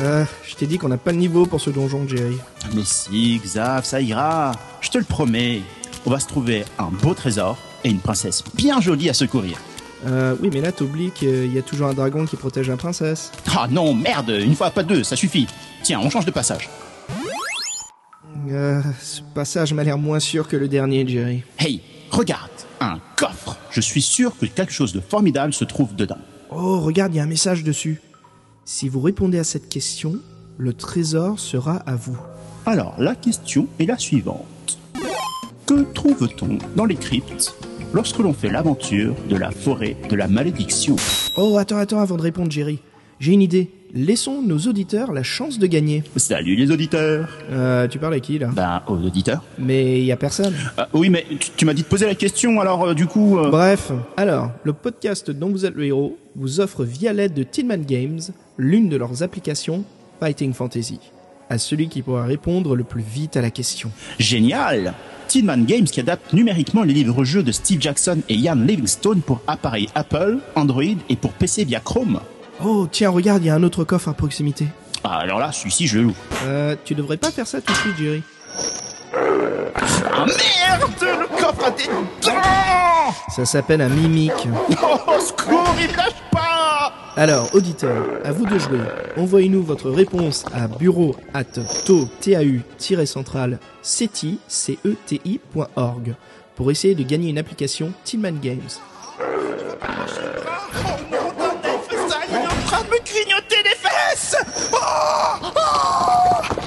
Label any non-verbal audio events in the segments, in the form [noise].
Euh, je t'ai dit qu'on n'a pas le niveau pour ce donjon, Jerry. Mais si, Xav, ça ira. Je te le promets. On va se trouver un beau trésor et une princesse bien jolie à secourir. Euh, oui, mais là, t'oublies qu'il y a toujours un dragon qui protège la princesse. Ah non, merde, une fois pas deux, ça suffit. Tiens, on change de passage. Euh, ce passage m'a l'air moins sûr que le dernier, Jerry. Hey, regarde, un coffre. Je suis sûr que quelque chose de formidable se trouve dedans. Oh, regarde, il y a un message dessus. Si vous répondez à cette question, le trésor sera à vous. Alors, la question est la suivante. Que trouve-t-on dans les cryptes lorsque l'on fait l'aventure de la forêt de la malédiction? Oh, attends, attends, avant de répondre, Jerry. J'ai une idée. Laissons nos auditeurs la chance de gagner. Salut les auditeurs Euh, tu parles à qui, là? Ben, aux auditeurs. Mais il y a personne. Euh, oui, mais tu, tu m'as dit de poser la question, alors euh, du coup... euh, Bref, alors, le podcast dont vous êtes le héros vous offre via l'aide de Tinman Games l'une de leurs applications Fighting Fantasy. À celui qui pourra répondre le plus vite à la question. Génial Tinman Games qui adapte numériquement les livres-jeux de Steve Jackson et Ian Livingstone pour appareils Apple, Android et pour PC via Chrome. Oh, tiens, regarde, il y a un autre coffre à proximité. Ah, alors là, celui-ci, je le loue. Euh, tu devrais pas faire ça tout de suite, Jerry. Ah merde Le coffre a des dents Ça s'appelle un mimique. [laughs] Oh, secours, il lâche pas Alors, auditeurs, à vous de jouer. Envoyez-nous votre réponse à bureau at tau-central ceti, pour essayer de gagner une application Tillman Games. Train de me grignoter les fesses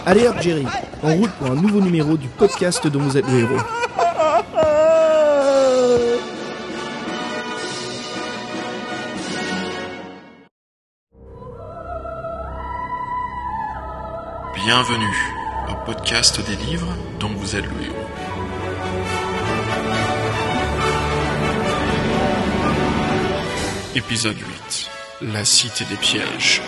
Allez hop, Jerry, en route pour un nouveau numéro du podcast dont vous êtes le héros. Bienvenue au podcast des livres dont vous êtes le héros. Épisode 8 La cité des pièges.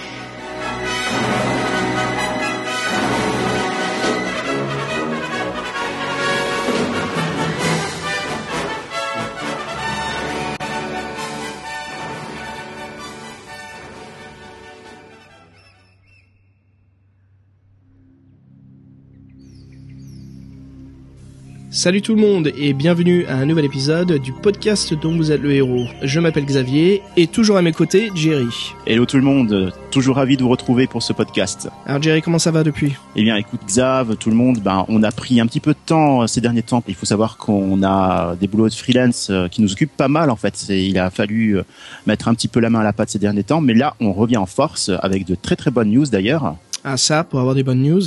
Salut tout le monde et bienvenue à un nouvel épisode du podcast dont vous êtes le héros. Je m'appelle Xavier et toujours à mes côtés, Jerry. Hello tout le monde, toujours ravi de vous retrouver pour ce podcast. Alors Jerry, comment ça va depuis? Eh bien, écoute, Xav, tout le monde, ben, on a pris un petit peu de temps euh, ces derniers temps. Il faut savoir qu'on a des boulots de freelance euh, qui nous occupent pas mal, en fait. Il a fallu euh, mettre un petit peu la main à la pâte ces derniers temps. Mais là, on revient en force avec de très très bonnes news d'ailleurs. À ça pour avoir des bonnes news.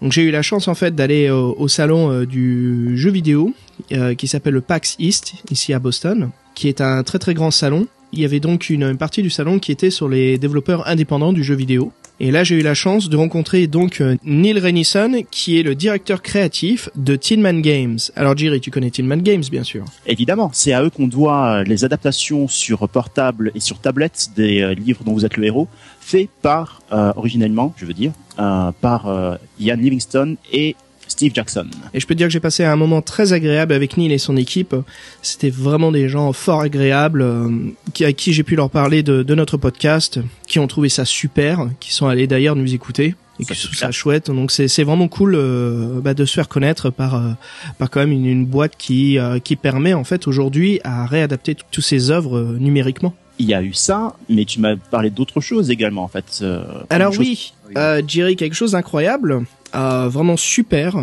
Donc j'ai eu la chance en fait d'aller au, salon euh, du jeu vidéo euh, qui s'appelle le PAX East ici à Boston, qui est un très très grand salon. Il y avait donc une partie du salon qui était sur les développeurs indépendants du jeu vidéo. Et là, j'ai eu la chance de rencontrer donc euh, Neil Renison, qui est le directeur créatif de Tinman Games. Alors, Jerry, tu connais Tinman Games, bien sûr. Évidemment, c'est à eux qu'on doit euh, les adaptations sur portable et sur tablette des euh, livres dont vous êtes le héros, faits par, euh, originellement, je veux dire, euh, par euh, Ian Livingstone et Steve Jackson. Et je peux te dire que j'ai passé un moment très agréable avec Neil et son équipe. C'était vraiment des gens fort agréables, euh, qui, à qui j'ai pu leur parler de, de notre podcast, qui ont trouvé ça super, qui sont allés d'ailleurs nous écouter et qui trouvent ça chouette. Donc c'est vraiment cool euh, bah, de se faire connaître par euh, par quand même une, une boîte qui euh, qui permet en fait aujourd'hui à réadapter toutes ces œuvres numériquement. Il y a eu ça, mais tu m'as parlé d'autres choses également, en fait. euh, Alors oui, euh, Jerry, quelque chose d'incroyable, euh, vraiment super.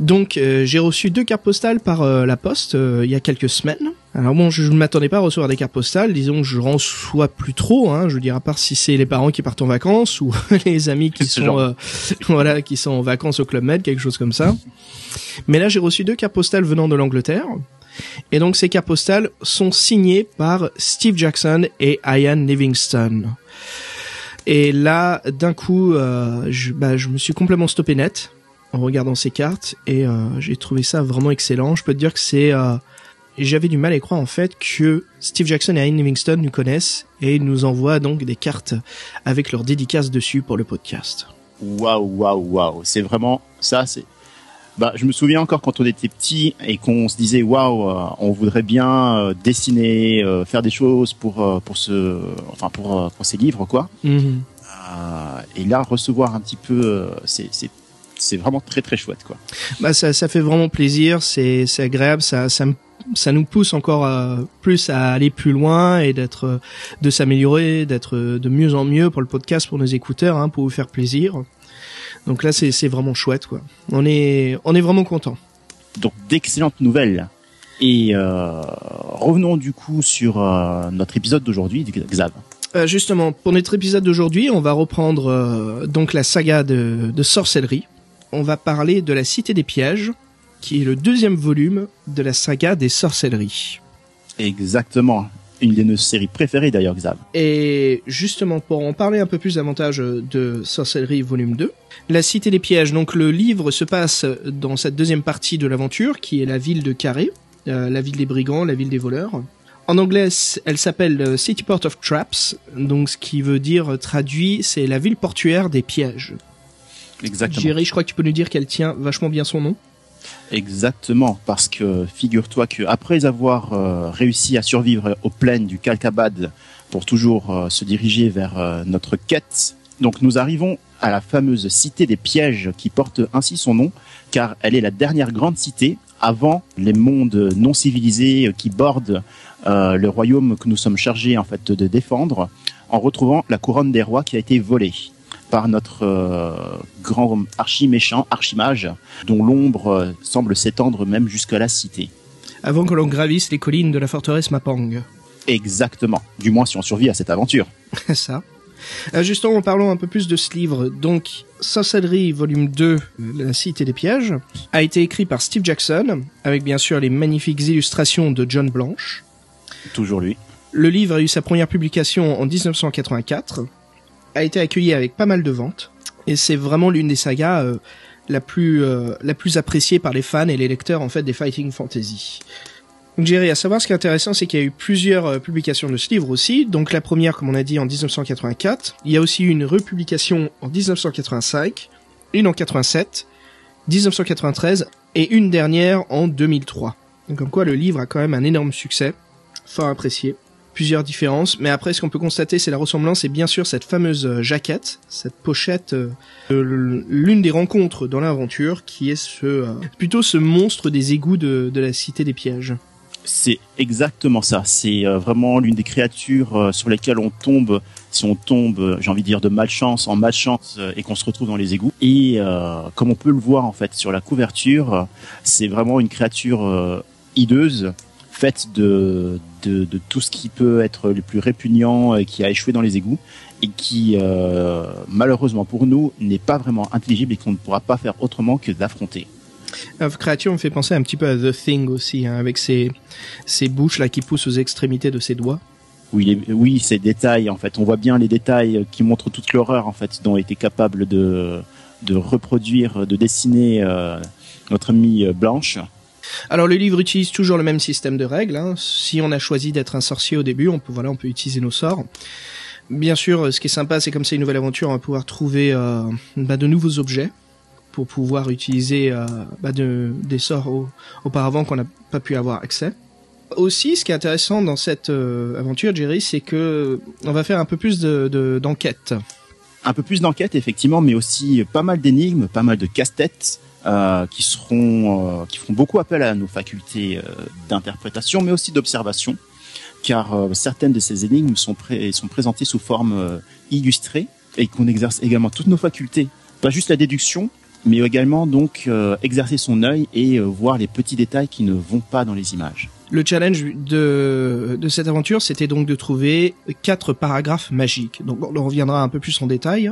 Donc euh, j'ai reçu deux cartes postales par euh, la poste euh, il y a quelques semaines. Alors bon, je ne m'attendais pas à recevoir des cartes postales, disons que je reçois plus trop, hein, je veux dire à part si c'est les parents qui partent en vacances ou [laughs] les amis qui sont euh, [laughs] voilà qui sont en vacances au Club Med, quelque chose comme ça. Mais là j'ai reçu deux cartes postales venant de l'Angleterre. Et donc ces cartes postales sont signées par Steve Jackson et Ian Livingstone. Et là, d'un coup, euh, je, bah, je me suis complètement stoppé net en regardant ces cartes et euh, j'ai trouvé ça vraiment excellent. Je peux te dire que c'est... euh, j'avais du mal à y croire en fait que Steve Jackson et Ian Livingstone nous connaissent et nous envoient donc des cartes avec leurs dédicaces dessus pour le podcast. Waouh, waouh, waouh. C'est vraiment ça. C'est. Bah, je me souviens encore quand on était petit et qu'on se disait waouh, euh, on voudrait bien euh, dessiner, euh, faire des choses pour pour ce, enfin pour pour ces livres quoi. Mhm. Euh, et là, recevoir un petit peu, euh, c'est c'est c'est vraiment très très chouette quoi. Bah ça, ça fait vraiment plaisir, c'est c'est agréable, ça ça me- ça nous pousse encore à- plus à aller plus loin et d'être euh, de s'améliorer, d'être euh, de mieux en mieux pour le podcast, pour nos écouteurs, hein, pour vous faire plaisir. Donc là c'est vraiment chouette quoi. On est on est vraiment content. Donc d'excellentes nouvelles. Et euh, revenons du coup sur euh, notre épisode d'aujourd'hui, Xav. Euh, justement, pour notre épisode d'aujourd'hui, on va reprendre euh, donc la saga de, de sorcellerie. On va parler de la Cité des Pièges, qui est le deuxième volume de la saga des sorcelleries. Exactement. Une de nos séries préférées d'ailleurs, Xav. Et justement, pour en parler un peu plus davantage de Sorcellerie volume 2, La Cité des Pièges, donc le livre se passe dans cette deuxième partie de l'aventure, qui est la ville de Carré, euh, la ville des brigands, la ville des voleurs. En anglais, elle s'appelle euh, City Port of Traps, donc ce qui veut dire, euh, traduit, c'est la ville portuaire des pièges. Exactement. Jerry, je crois que tu peux nous dire qu'elle tient vachement bien son nom. Exactement, parce que figure-toi que après avoir euh, réussi à survivre aux plaines du Kalkabad pour toujours euh, se diriger vers euh, notre quête, donc nous arrivons à la fameuse cité des pièges qui porte ainsi son nom, car elle est la dernière grande cité avant les mondes non civilisés qui bordent le royaume que nous sommes chargés en fait de défendre, en retrouvant la couronne des rois qui a été volée par notre euh, grand archi-méchant, archimage, dont l'ombre euh, semble s'étendre même jusqu'à la cité. Avant que l'on gravisse les collines de la forteresse Mapang. Exactement. Du moins si on survit à cette aventure. [laughs] ça. Euh, justement, en parlant un peu plus de ce livre, donc Sorcellerie volume 2, La Cité des Pièges, a été écrit par Steve Jackson, avec bien sûr les magnifiques illustrations de John Blanche. Toujours lui. Le livre a eu sa première publication en 1984, a été accueilli avec pas mal de ventes, et c'est vraiment l'une des sagas euh, la plus euh, la plus appréciée par les fans et les lecteurs en fait des fighting fantasy. Donc Jerry, à savoir ce qui est intéressant, c'est qu'il y a eu plusieurs euh, publications de ce livre aussi. Donc la première, comme on a dit, en 1984. Il y a aussi eu une republication en 1985, une en 87, 1993 et une dernière en 2003. Donc comme quoi le livre a quand même un énorme succès, fort apprécié. Plusieurs différences, mais après ce qu'on peut constater c'est la ressemblance et bien sûr cette fameuse euh, jaquette, cette pochette, euh, l'une des rencontres dans l'aventure qui est ce euh, plutôt ce monstre des égouts de, de la cité des pièges. C'est exactement ça. C'est vraiment l'une des créatures sur lesquelles on tombe si on tombe, j'ai envie de dire, de malchance en malchance et qu'on se retrouve dans les égouts. Et comme on peut le voir en fait sur la couverture, c'est vraiment une créature hideuse faite de, de, de tout ce qui peut être le plus répugnant et qui a échoué dans les égouts et qui euh, malheureusement pour nous n'est pas vraiment intelligible et qu'on ne pourra pas faire autrement que d'affronter. La créature me fait penser un petit peu à The Thing aussi, hein, avec ses, ses bouches là qui poussent aux extrémités de ses doigts. Oui, les- oui, ces détails, en fait, on voit bien les détails qui montrent toute l'horreur, en fait, dont était capable de, de reproduire, de dessiner euh, notre amie euh, Blanche. Alors le livre utilise toujours le même système de règles. hein. Si on a choisi d'être un sorcier au début, on peut voilà, on peut utiliser nos sorts. Bien sûr, ce qui est sympa, c'est comme c'est une nouvelle aventure, on va pouvoir trouver euh, bah, de nouveaux objets pour pouvoir utiliser euh, bah, de, des sorts au- auparavant qu'on n'a pas pu avoir accès. Aussi, ce qui est intéressant dans cette euh, aventure, Jerry, c'est que on va faire un peu plus de- d'enquête. Un peu plus d'enquête, effectivement, mais aussi pas mal d'énigmes, pas mal de casse-têtes. Euh, qui seront, euh, qui feront beaucoup appel à nos facultés euh, d'interprétation, mais aussi d'observation, car euh, certaines de ces énigmes sont, sont présentées sous forme euh, illustrée et qu'on exerce également toutes nos facultés, pas juste la déduction, mais également donc euh, exercer son œil et voir les petits détails qui ne vont pas dans les images. Le challenge de, de cette aventure, c'était donc de trouver quatre paragraphes magiques. Donc on reviendra un peu plus en détail.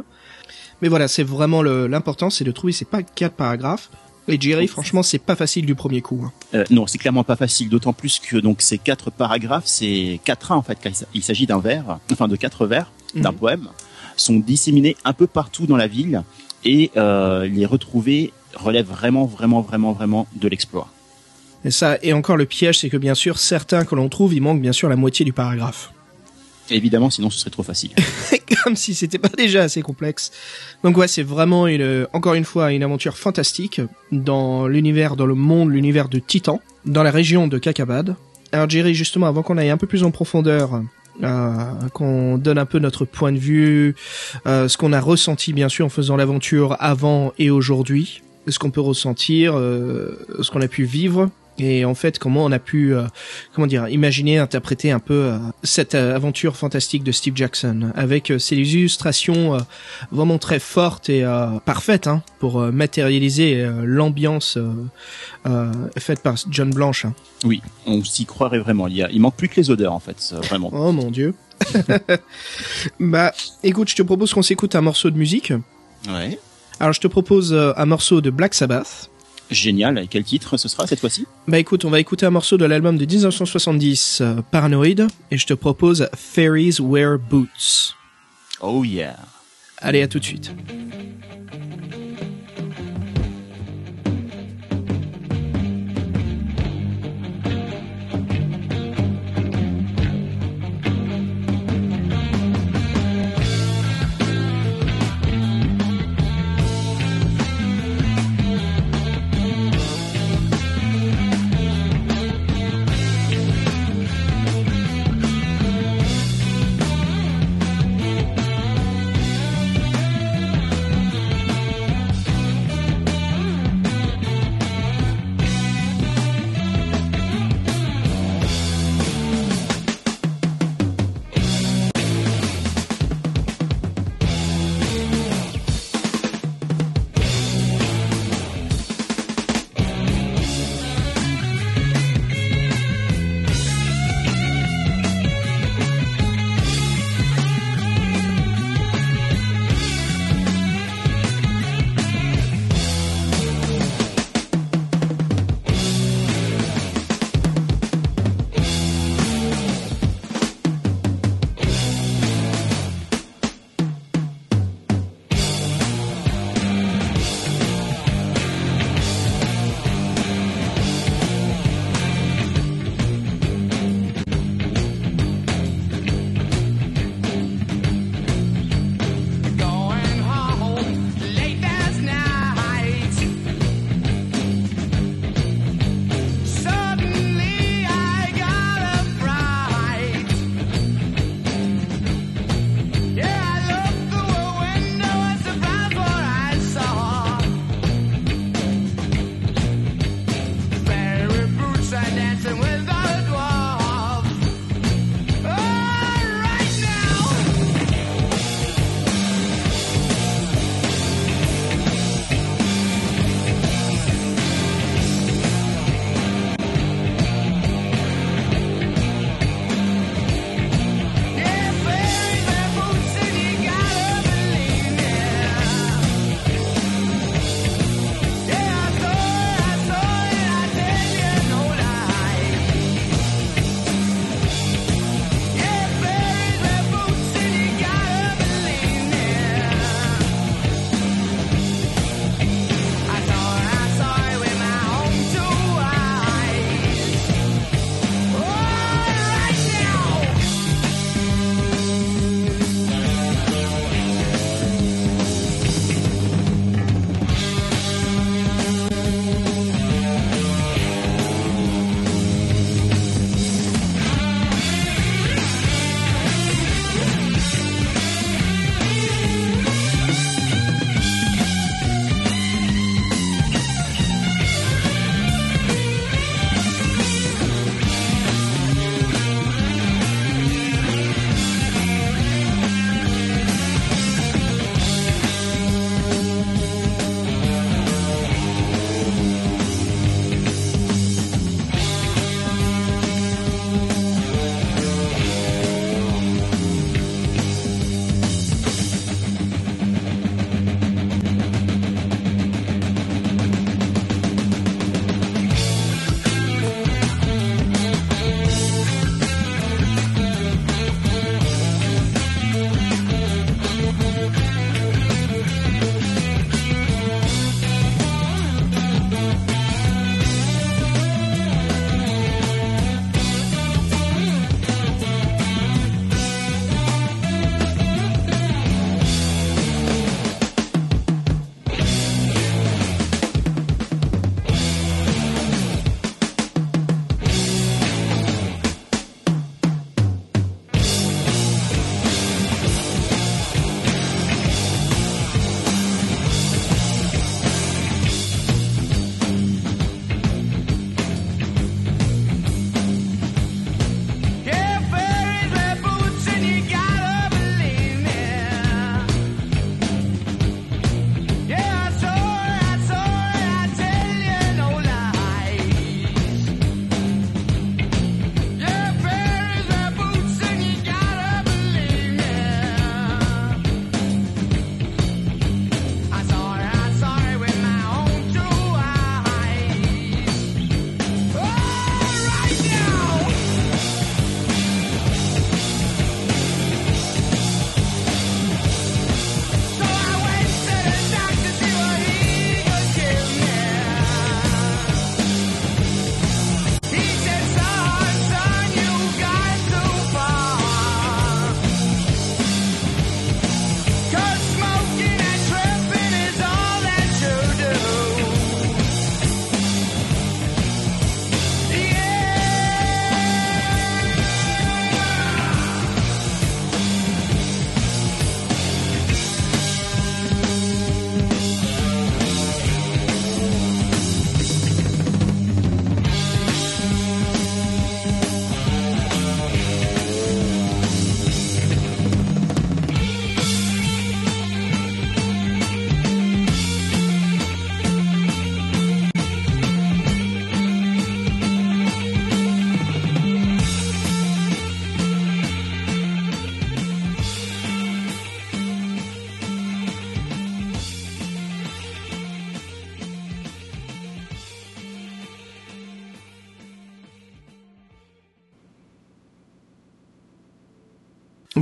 Mais voilà, c'est vraiment l'important, c'est de trouver ces pas quatre paragraphes. Et Jerry, franchement, c'est pas facile du premier coup. hein. Euh, non, c'est clairement pas facile, d'autant plus que donc ces quatre paragraphes, c'est quatre uns en fait, car il s'agit d'un vers, enfin de quatre vers d'un Mhm. poème, sont disséminés un peu partout dans la ville et euh, les retrouver relève vraiment, vraiment, vraiment, vraiment de l'exploit. Et ça, et encore le piège, c'est que bien sûr, certains que l'on trouve, il manque bien sûr la moitié du paragraphe. Évidemment, sinon ce serait trop facile. [laughs] Comme si c'était pas déjà assez complexe. Donc ouais, c'est vraiment une, encore une fois, une aventure fantastique dans l'univers, dans le monde, l'univers de Titan, dans la région de Kakabad. Alors Jerry, justement, avant qu'on aille un peu plus en profondeur euh, qu'on donne un peu notre point de vue, euh, ce qu'on a ressenti bien sûr en faisant l'aventure avant et aujourd'hui, ce qu'on peut ressentir, euh, ce qu'on a pu vivre et en fait comment on a pu euh, comment dire imaginer interpréter un peu euh, cette euh, aventure fantastique de Steve Jackson avec euh, ces illustrations euh, vraiment très fortes et euh, parfaites hein, pour euh, matérialiser euh, l'ambiance euh, euh, faite par John Blanche. hein. Oui, on s'y croirait vraiment. Il, y a, il manque plus que les odeurs, en fait, vraiment. Oh mon dieu. [laughs] bah écoute, je te propose qu'on s'écoute un morceau de musique. Ouais. Alors je te propose un morceau de Black Sabbath. Génial. Et quel titre ce sera cette fois-ci? Bah écoute, on va écouter un morceau de l'album de 1970, euh, Paranoid, et je te propose Fairies Wear Boots. Oh yeah. Allez, à tout de suite.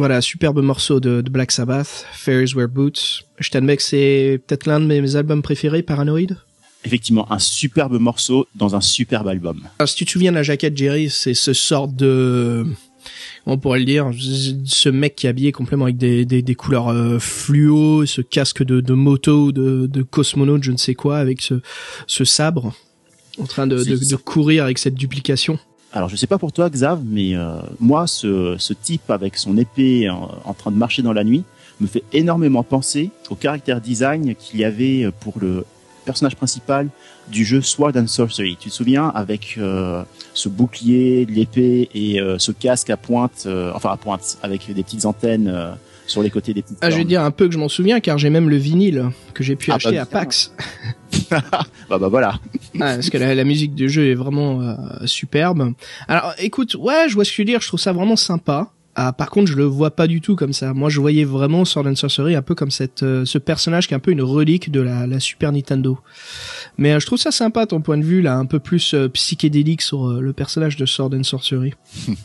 Voilà, superbe morceau de, de Black Sabbath, Fairies Wear Boots. Je t'admets que c'est peut-être l'un de mes albums préférés, Paranoid. Effectivement, un superbe morceau dans un superbe album. Alors, si tu te souviens de la jaquette, Jerry, c'est ce sort de... On pourrait le dire, ce mec qui est habillé complètement avec des, des, des couleurs euh, fluo, ce casque de, de moto, de, de cosmonaute, je ne sais quoi, avec ce, ce sabre, en train de courir avec cette duplication. Alors je sais pas pour toi Xav, mais euh, moi ce, ce type avec son épée en, en train de marcher dans la nuit me fait énormément penser au caractère design qu'il y avait pour le personnage principal du jeu Sword and Sorcery. Tu te souviens avec euh, ce bouclier, l'épée et euh, ce casque à pointe, euh, enfin à pointe avec des petites antennes euh, sur les côtés des petites. Ah, je vais dire un peu que je m'en souviens, car j'ai même le vinyle que j'ai pu Ah, acheter bah, à PAX. [laughs] [laughs] bah bah voilà. Ah, parce que la, la musique du jeu est vraiment euh, superbe. Alors, écoute, ouais, je vois ce que tu veux dire. Je trouve ça vraiment sympa. Ah, par contre, je le vois pas du tout comme ça. Moi, je voyais vraiment Sword and Sorcery un peu comme cette, euh, ce personnage qui est un peu une relique de la, la Super Nintendo. Mais euh, je trouve ça sympa, ton point de vue là, un peu plus euh, psychédélique sur euh, le personnage de Sword and Sorcery.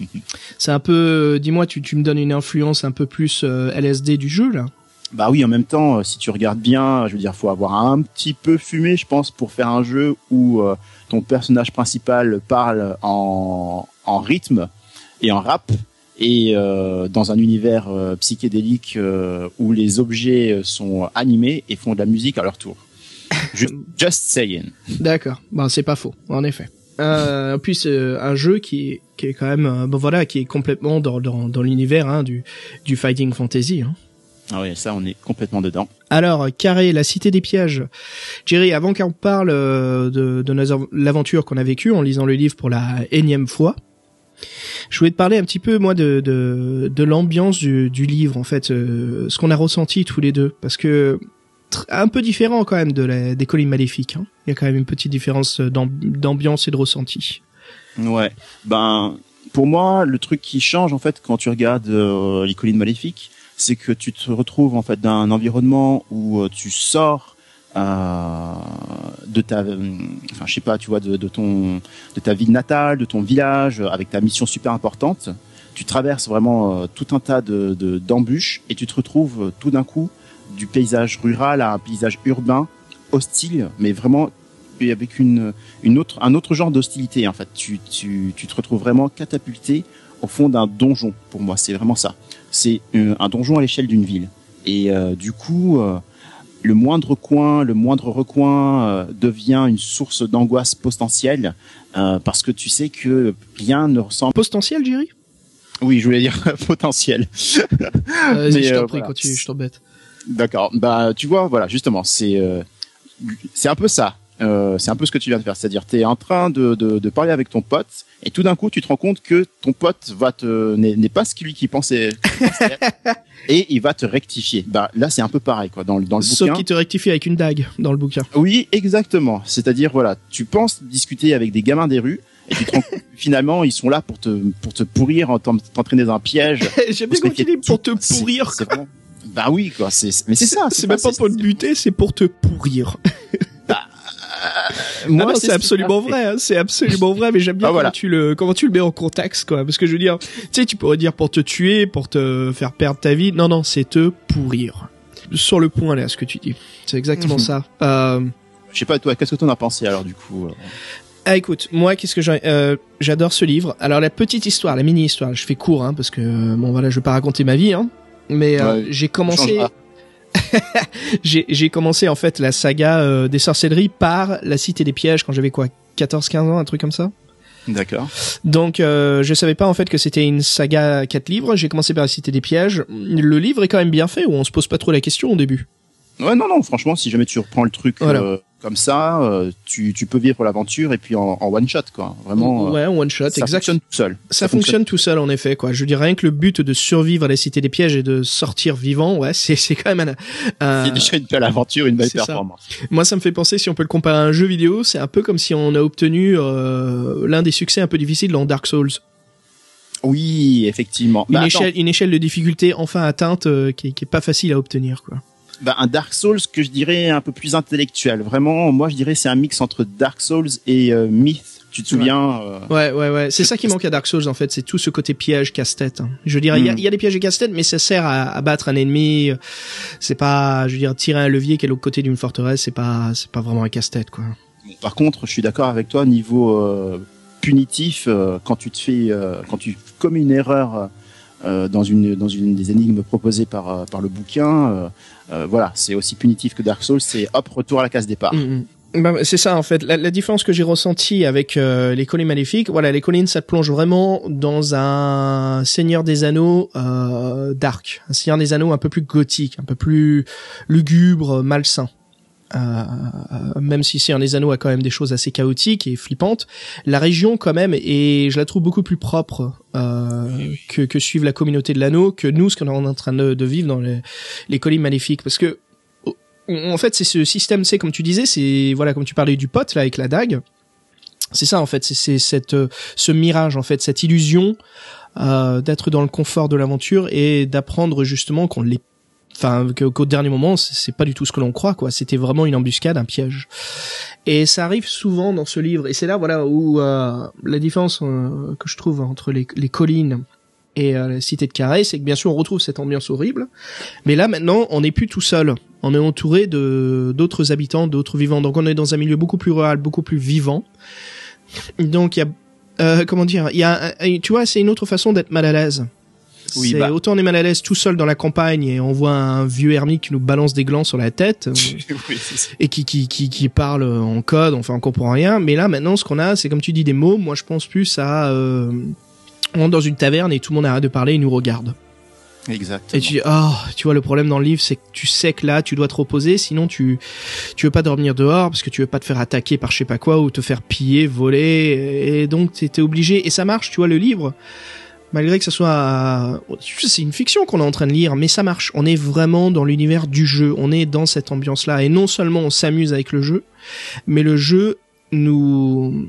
[laughs] C'est un peu, euh, dis-moi, tu, tu me donnes une influence un peu plus euh, LSD du jeu là. Bah oui, en même temps, euh, si tu regardes bien, je veux dire, faut avoir un petit peu fumé, je pense, pour faire un jeu où euh, ton personnage principal parle en, en rythme et en rap et euh, dans un univers euh, psychédélique euh, où les objets euh, sont animés et font de la musique à leur tour. [laughs] Just, just saying. D'accord. Bon, c'est pas faux, en effet. Euh, en plus, un jeu qui est, qui est quand même, bon voilà, qui est complètement dans, dans, dans l'univers hein, du, du fighting fantasy. Hein. Ah ouais, ça, on est complètement dedans. Alors, Carré, la cité des pièges. Jerry, avant qu'on parle euh, de, de l'aventure qu'on a vécue en lisant le livre pour la énième fois, je voulais te parler un petit peu, moi, de, de, de l'ambiance du, du livre, en fait, euh, ce qu'on a ressenti tous les deux, parce que un peu différent quand même de la, des collines maléfiques. hein. Il y a quand même une petite différence d'am- d'ambiance et de ressenti. Ouais. Ben, pour moi, le truc qui change en fait quand tu regardes euh, les collines maléfiques, c'est que tu te retrouves en fait d'un environnement où euh, tu sors euh, de ta, euh, enfin je sais pas, tu vois, de, ton, de ta ville natale, de ton village, avec ta mission super importante. Tu traverses vraiment tout un tas de de- d'embûches et tu te retrouves tout d'un coup du paysage rural à un paysage urbain hostile, mais vraiment avec une une autre un autre genre d'hostilité en fait. Tu tu tu te retrouves vraiment catapulté au fond d'un donjon. Pour moi, c'est vraiment ça. C'est euh, un donjon à l'échelle d'une ville. Et euh, du coup, euh, le moindre coin, le moindre recoin euh, devient une source d'angoisse potentielle parce que tu sais que rien ne ressemble. Potentiel, Jerry? Oui, je voulais dire [laughs] potentiel. Mais, je t'en prie, voilà. continue, je t'embête. D'accord. Bah, tu vois, voilà, justement, c'est c'est un peu ça. Euh, c'est un peu ce que tu viens de faire, c'est-à-dire tu es en train de, de, de parler avec ton pote et tout d'un coup tu te rends compte que ton pote va te n'est pas ce qu'il lui qui pensait [laughs] et il va te rectifier. Bah là c'est un peu pareil quoi dans le dans le Sauf bouquin. qu'il te rectifie avec une dague dans le bouquin. Oui, exactement. C'est-à-dire voilà, tu penses discuter avec des gamins des rues et tu te rends compte que finalement ils sont là pour te pour te pourrir, en t'en- t'entraîner dans un piège. [laughs] J'aime bien quand il pour te pourrir. Bah oui quoi, c'est mais c'est ça. C'est même pas pour te buter, c'est pour te pourrir. [laughs] Moi, Ah non, c'est c'est ce absolument vrai, hein, c'est absolument vrai, mais j'aime bien Ah, comment voilà. tu le comment tu le mets en contexte quoi, parce que je veux dire, tu sais, tu pourrais dire pour te tuer, pour te faire perdre ta vie, non non, c'est te pourrir. Sur le point là, ce que tu dis, c'est exactement Mhm. ça. Euh, Je sais pas toi, qu'est-ce que t'en as pensé alors du coup euh Ah écoute, moi qu'est-ce que j'ai euh, j'adore ce livre. Alors la petite histoire, la mini histoire, je fais court hein parce que euh, bon voilà, je vais pas raconter ma vie hein. Mais euh, Ouais, j'ai commencé [laughs] j'ai commencé en fait la saga euh, des sorcelleries par la cité des pièges quand j'avais quoi 14 15 ans, un truc comme ça. D'accord. Donc euh, je savais pas en fait que c'était une saga à quatre livres, j'ai commencé par la cité des pièges. Le livre est quand même bien fait où on se pose pas trop la question au début. Ouais, non, non, franchement, si jamais tu reprends le truc Voilà. euh, comme ça, euh, tu, tu peux vivre l'aventure et puis en, en one shot, quoi. Vraiment, euh, ouais, one shot, ça exact. fonctionne tout seul. Ça, fonctionne tout seul en effet quoi. Je dirais rien que le but de survivre à la cité des pièges et de sortir vivant, ouais, c'est c'est quand même un, un- C'est déjà une belle aventure, une belle ça. performance. Moi, ça me fait penser, si on peut le comparer à un jeu vidéo, c'est un peu comme si on a obtenu euh, l'un des succès un peu difficiles dans Dark Souls. Oui, effectivement. Une, Bah, échelle, une échelle de difficulté enfin atteinte euh, qui, qui est pas facile à obtenir, quoi. Bah, un Dark Souls que je dirais un peu plus intellectuel. Vraiment, moi, je dirais c'est un mix entre Dark Souls et euh, Myth Tu te souviens euh, Ouais, ouais, ouais. C'est ça qui manque à Dark Souls en fait, c'est tout ce côté piège casse-tête. hein. Je veux dire, il y, a, Mm. il y a des pièges et casse-tête, mais ça sert à, à battre un ennemi. C'est pas, je veux dire, tirer un levier qui est l'autre côté d'une forteresse, c'est pas, c'est pas vraiment un casse-tête quoi. Par contre, je suis d'accord avec toi niveau euh, punitif euh, quand tu te fais euh, quand tu commets une erreur euh, dans une dans une des énigmes proposées par euh, par le bouquin, euh, voilà, c'est aussi punitif que Dark Souls. C'est hop retour à la case départ. Ben, c'est ça en fait. La, la différence que j'ai ressentie avec euh, les collines maléfiques, voilà, les collines, ça te plonge vraiment dans un Seigneur des Anneaux euh, dark, un Seigneur des Anneaux un peu plus gothique, un peu plus lugubre, malsain. Euh, même si Seigneur des Anneaux a quand même des choses assez chaotiques et flippantes, la région quand même, et je la trouve beaucoup plus propre euh, que, que suivre la communauté de l'anneau, que nous, ce qu'on est en train de, de vivre dans les, les collines maléfiques, parce que en fait, c'est ce système, c'est comme tu disais, c'est voilà, comme tu parlais du pote là avec la dague. C'est ça en fait, c'est- c'est cette euh, ce mirage en fait, cette illusion euh, d'être dans le confort de l'aventure et d'apprendre justement qu'on l'est enfin qu'au dernier moment c'est pas du tout ce que l'on croit quoi. C'était vraiment une embuscade un piège. Et ça arrive souvent dans ce livre. Et c'est là voilà où euh, la différence euh, que je trouve entre les, les collines et euh, la cité de Carré c'est que bien sûr on retrouve cette ambiance horrible. Mais là maintenant on n'est plus tout seul. On est entouré de d'autres habitants d'autres vivants. Donc on est dans un milieu beaucoup plus rural beaucoup plus vivant. Donc il y a euh, comment dire il y a tu vois c'est une autre façon d'être mal à l'aise Oui, c'est bah. autant on est mal à l'aise tout seul dans la campagne et on voit un vieux ermite qui nous balance des glands sur la tête euh, [laughs] Oui, et qui, qui, qui, qui parle en code, enfin on comprend rien. Mais là maintenant ce qu'on a, c'est comme tu dis des mots. Moi je pense plus à euh, on entre dans une taverne et tout le monde arrête de parler et nous regarde. Exactement. Et tu dis oh tu vois le problème dans le livre c'est que tu sais que là tu dois te reposer sinon tu tu veux pas dormir dehors parce que tu veux pas te faire attaquer par je sais pas quoi ou te faire piller voler et donc t'es obligé et ça marche tu vois le livre malgré que ça soit c'est une fiction qu'on est en train de lire mais ça marche on est vraiment dans l'univers du jeu on est dans cette ambiance là et non seulement on s'amuse avec le jeu mais le jeu nous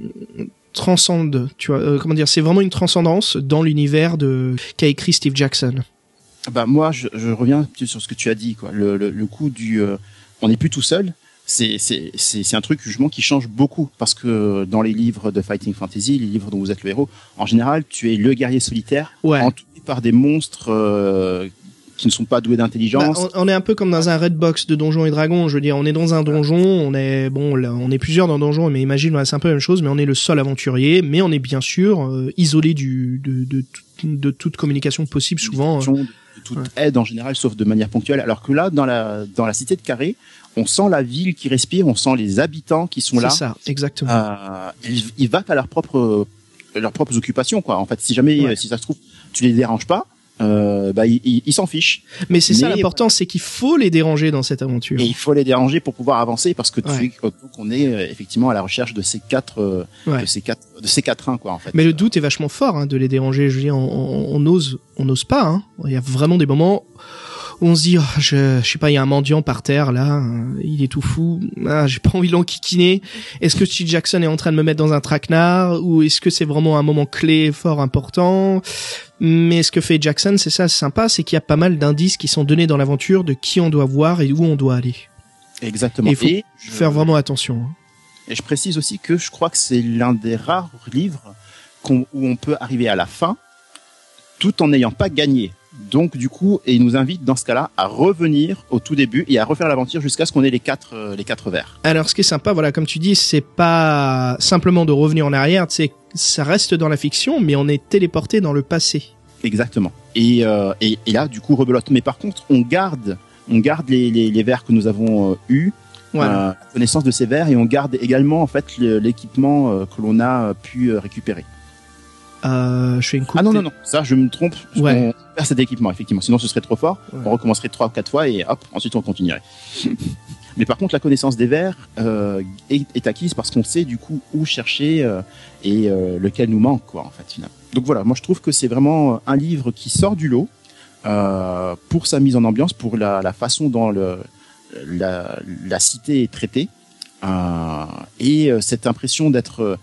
transcende tu vois euh, comment dire c'est vraiment une transcendance dans l'univers de qu'a écrit Steve Jackson Bah moi, je, reviens sur ce que tu as dit, quoi. Le, le, le coup du, euh, on n'est plus tout seul. C'est un truc justement qui change beaucoup parce que dans les livres de fighting fantasy, les livres dont vous êtes le héros, en général, tu es le guerrier solitaire, ouais entouré par des monstres euh, qui ne sont pas doués Bah, d'intelligence. on, on est un peu comme dans un red box de Donjons et Dragons. Je veux dire, on est dans un donjon, on est bon, là, on est plusieurs dans le donjon, mais imagine, c'est un peu la même chose, mais on est le seul aventurier, mais on est bien sûr euh, isolé du de, de, tout- de toute communication possible, souvent. euh. toute ouais. aide en général, sauf de manière ponctuelle. Alors que là, dans la dans la cité de Carré, on sent la ville qui respire, on sent les habitants qui sont c'est là. ça, exactement. Euh, ils, ils vaquent à leurs propres leurs propres occupations quoi. En fait, si jamais Ouais. si ça se trouve, tu les déranges pas, euh, bah ils s'en fichent. mais c'est ça l'important, c'est qu'il faut les déranger dans cette aventure. Et il faut les déranger pour pouvoir avancer parce que tu Ouais. es- donc on est euh, effectivement à la recherche de ces quatre Ouais. de ces quatre de ces quatre uns quoi en fait. Mais le doute est vachement fort hein, de les déranger. Je veux dire, on, on, on ose, on n'ose pas. Hein. Il y a vraiment des moments on se dit, oh, je, je sais pas, il y a un mendiant par terre là, il est tout fou. Ah, j'ai pas envie de l'enquiquiner. Est-ce que Steve Jackson est en train de me mettre dans un traquenard ou est-ce que c'est vraiment un moment clé, fort important? Mais ce que fait Jackson, c'est ça, c'est sympa, c'est qu'il y a pas mal d'indices qui sont donnés dans l'aventure de qui on doit voir et où on doit aller. Exactement. Et il faut Faire vraiment attention. hein. Et je précise aussi que je crois que c'est l'un des rares livres où on peut arriver à la fin tout en n'ayant pas gagné. Donc du coup, et il nous invite dans ce cas-là à revenir au tout début et à refaire l'aventure jusqu'à ce qu'on ait les quatre euh, les quatre vers. Alors, ce qui est sympa, voilà, comme tu dis, c'est pas simplement de revenir en arrière, c'est ça reste dans la fiction, mais on est téléporté dans le passé. Exactement. Et, euh, et, et là, du coup, rebelote. Mais par contre, on garde on garde les, les, les vers que nous avons euh, eus, Voilà. euh, la connaissance de ces vers, et on garde également en fait l'équipement euh, que l'on a pu euh, récupérer. Euh, je fais une coupe. Ah non, non, non, ça je me trompe. Ouais. On perd cet équipement, effectivement. Sinon ce serait trop fort. Ouais. On recommencerait trois ou quatre fois et hop, ensuite on continuerait. [laughs] Mais par contre, la connaissance des vers euh, est, est acquise parce qu'on sait du coup où chercher euh, et lequel nous manque, quoi, en fait, finalement. Donc voilà, moi je trouve que c'est vraiment un livre qui sort du lot pour sa mise en ambiance, pour la, la façon dont le, la, la cité est traitée et cette impression d'être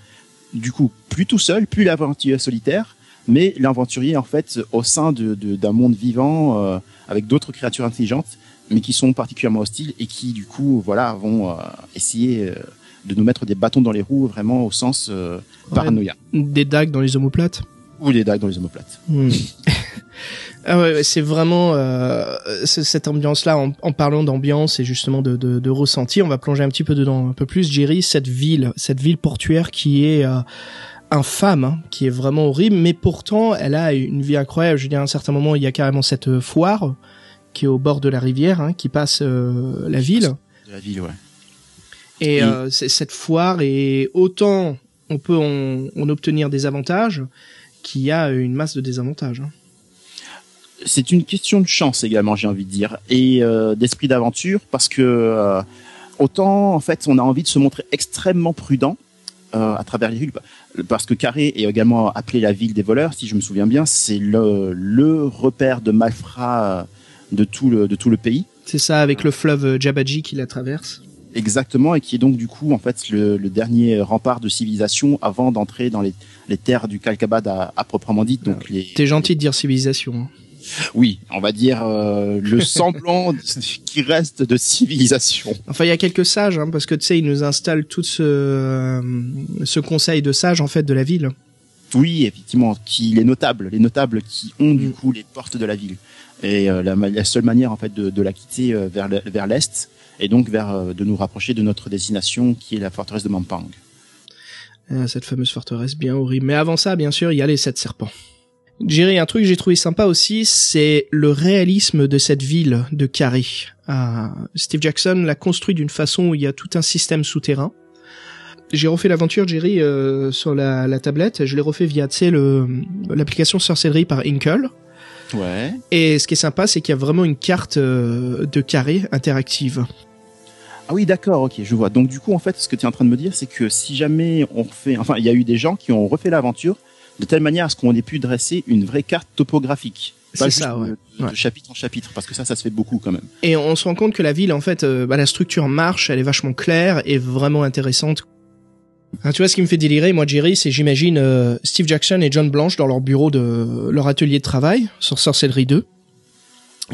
du coup plus tout seul, plus l'aventurier solitaire, mais l'aventurier en fait au sein de- de- d'un monde vivant euh, avec d'autres créatures intelligentes, mais qui sont particulièrement hostiles et qui du coup voilà vont euh, essayer euh, de nous mettre des bâtons dans les roues, vraiment au sens paranoïa. Des dagues dans les omoplates. Ou des dagues dans les omoplates. Hmm. [laughs] ah ouais, c'est vraiment euh, cette ambiance-là. En, en parlant d'ambiance et justement de, de, de ressenti, on va plonger un petit peu dedans un peu plus. Jerry, cette ville, cette ville portuaire qui est euh, infâme, hein, qui est vraiment horrible, mais pourtant elle a une vie incroyable. Je veux dire, à un certain moment, il y a carrément cette euh, foire qui est au bord de la rivière, hein, qui passe euh, la ville. De la ville, ouais. Et Et- euh, c'est- cette foire est autant on peut en, en obtenir des avantages qu'il y a une masse de désavantages. hein. C'est une question de chance également, j'ai envie de dire, et euh, d'esprit d'aventure, parce que euh, autant en fait, on a envie de se montrer extrêmement prudent euh, à travers les villes, parce que Carré est également appelé la ville des voleurs, si je me souviens bien, c'est le, le repère de malfrats de tout le de tout le pays. C'est ça avec le fleuve Jabadji qui la traverse. Exactement, et qui est donc du coup en fait le, le dernier rempart de civilisation avant d'entrer dans les, les terres du Calcabad à, à proprement dit. Donc les, T'es gentil de dire civilisation. hein. Oui, on va dire euh, le [laughs] semblant qui reste de civilisation. Enfin, il y a quelques sages, hein, parce que tu sais, ils nous installent tout ce euh, ce conseil de sages en fait de la ville. Oui, effectivement, qui les notables, les notables qui ont du Mm. coup les portes de la ville. Et euh, la, seule manière en fait de, de la quitter vers vers l'est et donc vers de nous rapprocher de notre destination qui est la forteresse de Mampang. Ah, cette fameuse forteresse bien horrible. Mais avant ça, bien sûr, il y a les sept serpents. Jerry, un truc que j'ai trouvé sympa aussi, c'est le réalisme de cette ville de Carré. Ah, Steve Jackson l'a construit d'une façon où il y a tout un système souterrain. J'ai refait l'aventure, Jerry, euh, sur la, la tablette. Je l'ai refait via, tu sais, l'application sorcellerie par Inkle. Ouais. Et ce qui est sympa, c'est qu'il y a vraiment une carte euh, de carré interactive. Ah oui, d'accord, ok, je vois. Donc du coup, en fait, ce que tu es en train de me dire, c'est que si jamais on refait, enfin, il y a eu des gens qui ont refait l'aventure de telle manière à ce qu'on ait pu dresser une vraie carte topographique. Pas C'est juste ça, ouais. de, de Ouais. chapitre en chapitre, parce que ça, ça se fait beaucoup quand même. Et on se rend compte que la ville, en fait, euh, bah, la structure marche, elle est vachement claire et vraiment intéressante. Hein, tu vois, ce qui me fait délirer, moi, Jerry, c'est j'imagine euh, Steve Jackson et John Blanche dans leur bureau de leur atelier de travail sur Sorcellerie 2,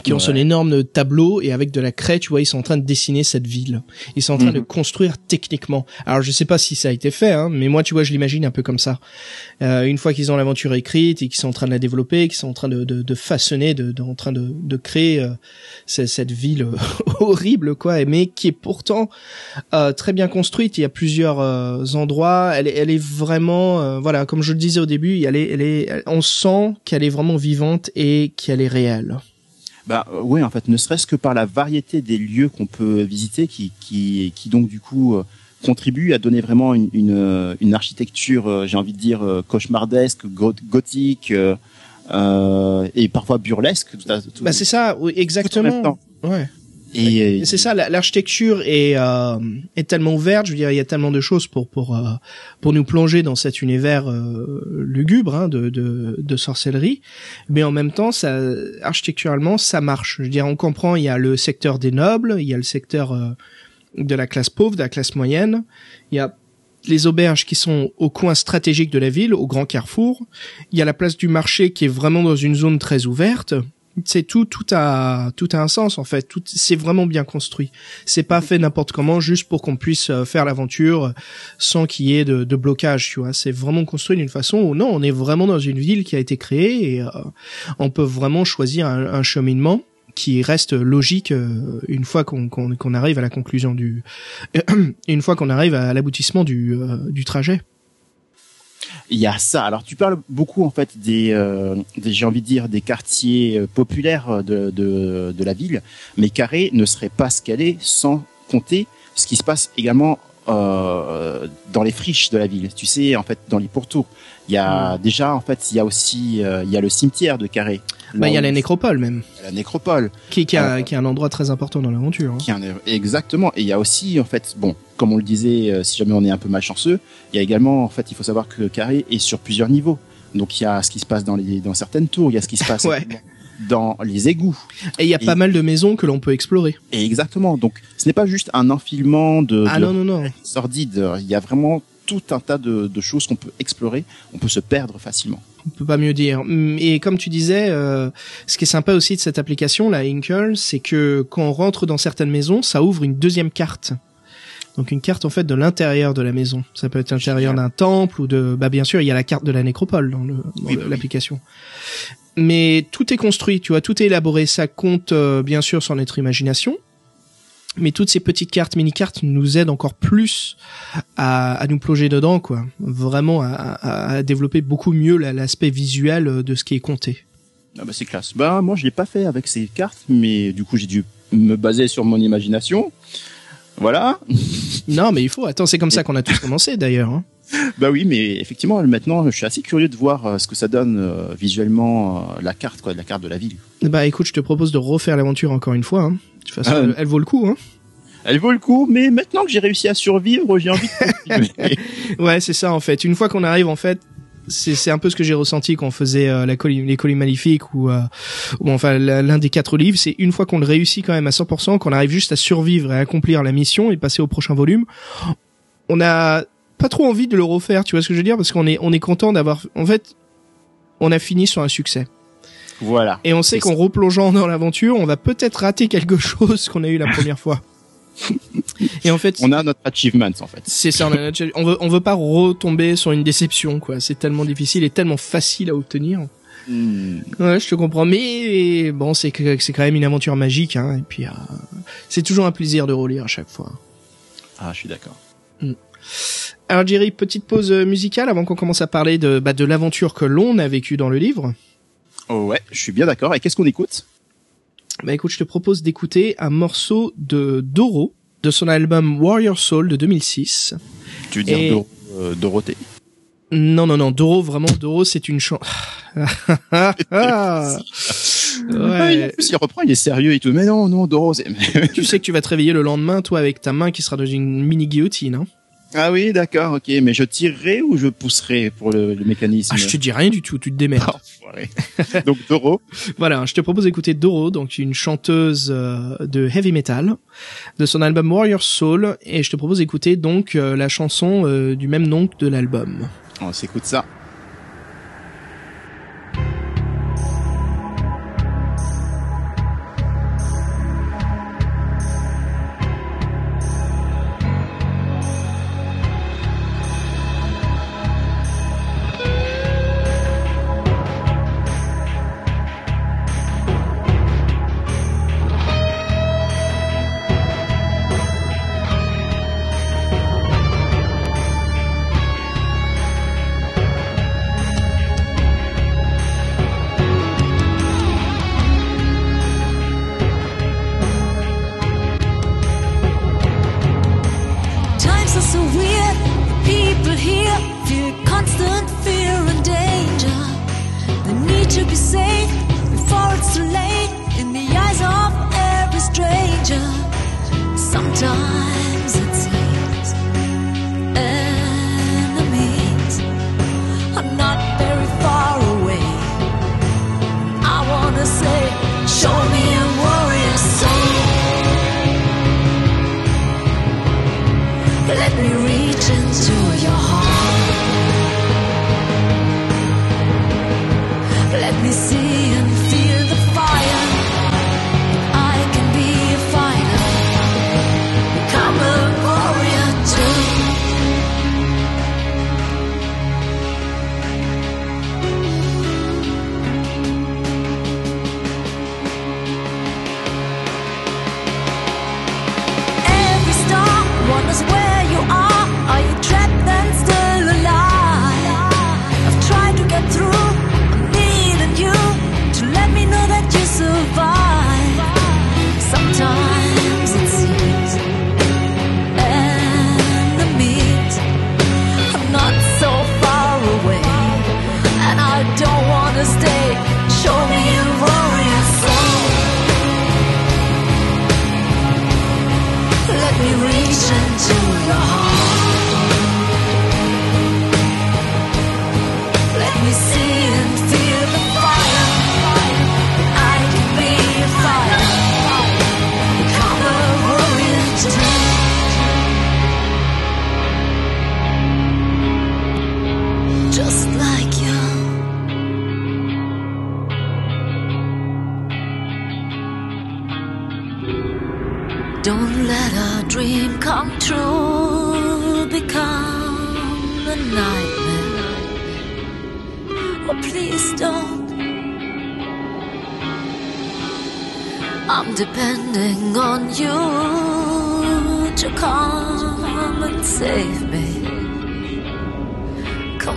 qui ont Ouais. son énorme tableau et avec de la craie, tu vois, ils sont en train de dessiner cette ville. Ils sont en train Mhm. de construire techniquement. Alors, je sais pas si ça a été fait, hein, mais moi, tu vois, je l'imagine un peu comme ça. Euh, une fois qu'ils ont l'aventure écrite et qu'ils sont en train de la développer, qu'ils sont en train de, de, de façonner, de, de- en train de, de créer euh, cette ville euh, [laughs] horrible quoi mais qui est pourtant euh, très bien construite il y a plusieurs euh, endroits elle est, elle est vraiment euh, voilà comme je le disais au début elle est, elle est on sent qu'elle est vraiment vivante et qu'elle est réelle Bah euh, oui, en fait, ne serait-ce que par la variété des lieux qu'on peut visiter, qui, qui, qui donc du coup euh, contribue à donner vraiment une, une, euh, une architecture, j'ai envie de dire cauchemardesque, go- gothique euh, et parfois burlesque. Tout à, tout- bah c'est ça oui, tout en même exactement temps. ouais Et, Et c'est ça, la- l'architecture est euh, est tellement ouverte. Je veux dire, il y a tellement de choses pour pour euh, pour nous plonger dans cet univers euh, lugubre hein, de, de de sorcellerie, mais en même temps, ça architecturalement, ça marche. Je veux dire, on comprend. Il y a le secteur des nobles, il y a le secteur euh, de la classe pauvre, de la classe moyenne. Il y a les auberges qui sont au coin stratégique de la ville, au grand carrefour. Il y a la place du marché qui est vraiment dans une zone très ouverte. C'est tout, tout a, tout a un sens en fait. Tout, c'est vraiment bien construit. C'est pas fait n'importe comment juste pour qu'on puisse euh, faire l'aventure sans qu'il y ait de, de blocage. Tu vois, c'est vraiment construit d'une façon où non, on est vraiment dans une ville qui a été créée et euh, on peut vraiment choisir un, un cheminement qui reste logique euh, une fois qu'on arrive à la conclusion du, [clears throat] une fois qu'on arrive à l'aboutissement du, euh, du trajet. Il y a ça. Alors tu parles beaucoup en fait des, euh, des j'ai envie de dire des quartiers euh, populaires de, de, de la ville, mais Carré ne serait pas ce qu'elle est sans compter ce qui se passe également euh, dans les friches de la ville. Tu sais en fait dans les pourtours. Il y a déjà en fait il y a aussi euh, il y a le cimetière de Carré. Bah, il y a la nécropole même, la nécropole. qui, qui, a, Euh, qui est un endroit très important dans l'aventure. hein. Qui est un- exactement. Et il y a aussi, en fait, bon, comme on le disait, euh, si jamais on est un peu malchanceux, il y a également, en fait, il faut savoir que Carré est sur plusieurs niveaux. Donc il y a ce qui se passe dans les dans certaines tours, il y a ce qui se passe [laughs] Ouais. dans les égouts. Et il y a Et- pas mal de maisons que l'on peut explorer. Et exactement. Donc ce n'est pas juste un enfilement de, Ah de non non non. sordide. Il y a vraiment tout un tas de, de choses qu'on peut explorer. On peut se perdre facilement. On peut pas mieux dire. Hum, Et comme tu disais, euh, ce qui est sympa aussi de cette application, la Inkle, c'est que quand on rentre dans certaines maisons, ça ouvre une deuxième carte Donc une carte en fait de l'intérieur de la maison. Ça peut être l'intérieur d'un temple ou de, bah bien sûr il y a la carte de la nécropole dans le- dans Oui, le- bah oui. l'application. Mais tout est construit, tu vois, tout est élaboré. Ça compte euh, bien sûr sur notre imagination, mais toutes ces petites cartes, mini cartes, nous aident encore plus à, à nous plonger dedans, quoi. Vraiment à, à- à développer beaucoup mieux la- l'aspect visuel euh, de ce qui est compté. Ah bah c'est classe. Bah moi je l'ai pas fait avec ces cartes, mais du coup j'ai dû me baser sur mon imagination. Voilà. [laughs] Non, mais il faut. Attends, c'est comme ça qu'on a tous commencé, d'ailleurs. hein. Bah oui, mais effectivement maintenant je suis assez curieux de voir euh, ce que ça donne euh, visuellement euh, la carte quoi, la carte de la ville. Bah écoute, je te propose de refaire l'aventure encore une fois. Hein. De toute façon, Ah, elle, elle vaut le coup. Hein. Elle vaut le coup, mais maintenant que j'ai réussi à survivre, j'ai envie de continuer. [laughs] Ouais, c'est ça en fait. Une fois qu'on arrive, en fait, c'est c'est un peu ce que j'ai ressenti quand on faisait euh, la colis, les colis maléfiques ou, euh, ou enfin l'un des quatre livres. C'est une fois qu'on le réussit quand même à 100%, qu'on arrive juste à survivre et à accomplir la mission et passer au prochain volume, on a pas trop envie de le refaire. Tu vois ce que je veux dire? Parce qu'on est on est content d'avoir. En fait, on a fini sur un succès. voilà. Et on sait qu'en replongeant dans l'aventure, on va peut-être rater quelque [laughs] chose qu'on a eu la première fois. Et en fait, On a notre achievement en fait. c'est ça, on, a notre- on veut, on veut pas retomber sur une déception, quoi. C'est tellement difficile et tellement facile à obtenir. Hmm. Ouais, je te comprends, mais bon, c'est que c'est quand même une aventure magique, hein. Et puis, euh, c'est toujours un plaisir de relire à chaque fois. Ah, je suis d'accord. Alors, Jerry, petite pause euh, musicale avant qu'on commence à parler de bah, de l'aventure que l'on a vécue dans le livre. Oh ouais, je suis bien d'accord. Et qu'est-ce qu'on écoute? Bah, écoute, je te propose d'écouter un morceau de Doro de son album Warrior Soul de 2006. Tu veux dire Et- Dor- euh, Dorothée? Non, non, non, Doro, vraiment, Doro, c'est une chance. [laughs] Ah, ouais. En plus, il reprend, il est sérieux et tout. Mais non, non, Doro, c'est... tu sais que tu vas te réveiller le lendemain, toi, avec ta main qui sera dans une mini guillotine. Hein ah oui, d'accord, ok. Mais je tirerai ou je pousserai pour le, le mécanisme ah, je te dis rien du tout, tu te démerdes. Enfoiré. [laughs] Donc Doro, Voilà, je te propose d'écouter Doro, donc une chanteuse euh, de heavy metal, de son album Warrior Soul, et je te propose d'écouter donc euh, la chanson euh, du même nom que de l'album. on s'écoute ça.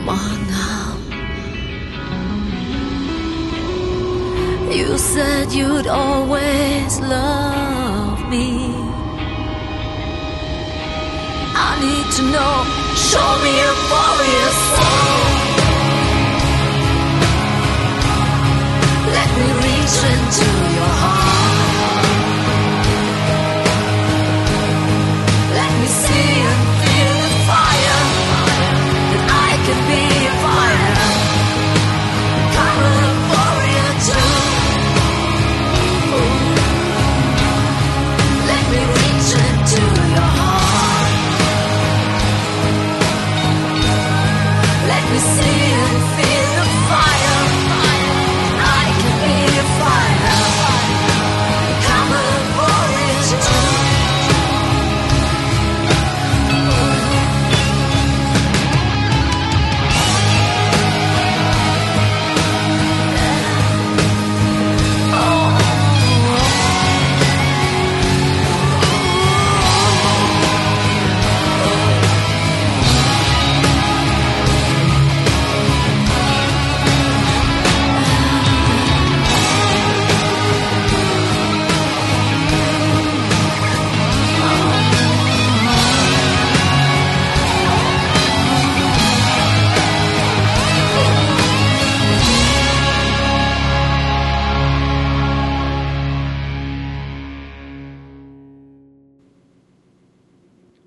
Come now. You said you'd always love me. I need to know. Show me a warrior soul. Let me reach into your heart.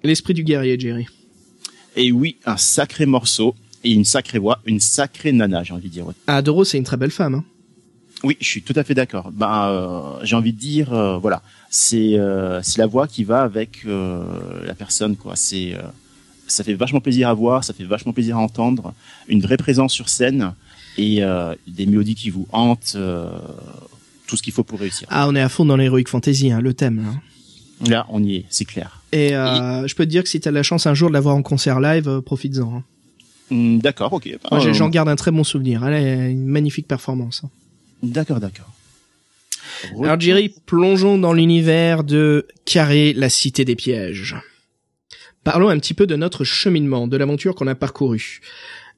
L'esprit du guerrier, Jerry. Et oui, un sacré morceau et une sacrée voix, une sacrée nana, j'ai envie de dire. ouais. Ah, Doro, c'est une très belle femme. Hein. Oui, je suis tout à fait d'accord. Ben, euh, j'ai envie de dire, euh, voilà, c'est euh, c'est la voix qui va avec euh, la personne, quoi. C'est ça fait vachement plaisir à voir, ça fait vachement plaisir à entendre, une vraie présence sur scène et des mélodies qui vous hantent, tout ce qu'il faut pour réussir. Ah, on est à fond dans l'heroic fantasy, hein, le thème. Là. Là, on y est, c'est clair. Et euh, je peux te dire que si t'as la chance un jour de la voir en concert live, euh, profites-en. hein. Hmm, D'accord, ok. Moi, j'ai- Euh, j'en garde un très bon souvenir. Elle a une magnifique performance. hein. D'accord, d'accord. Alors Jerry, plongeons dans l'univers de Carré, la cité des pièges. Parlons un petit peu de notre cheminement, de l'aventure qu'on a parcourue.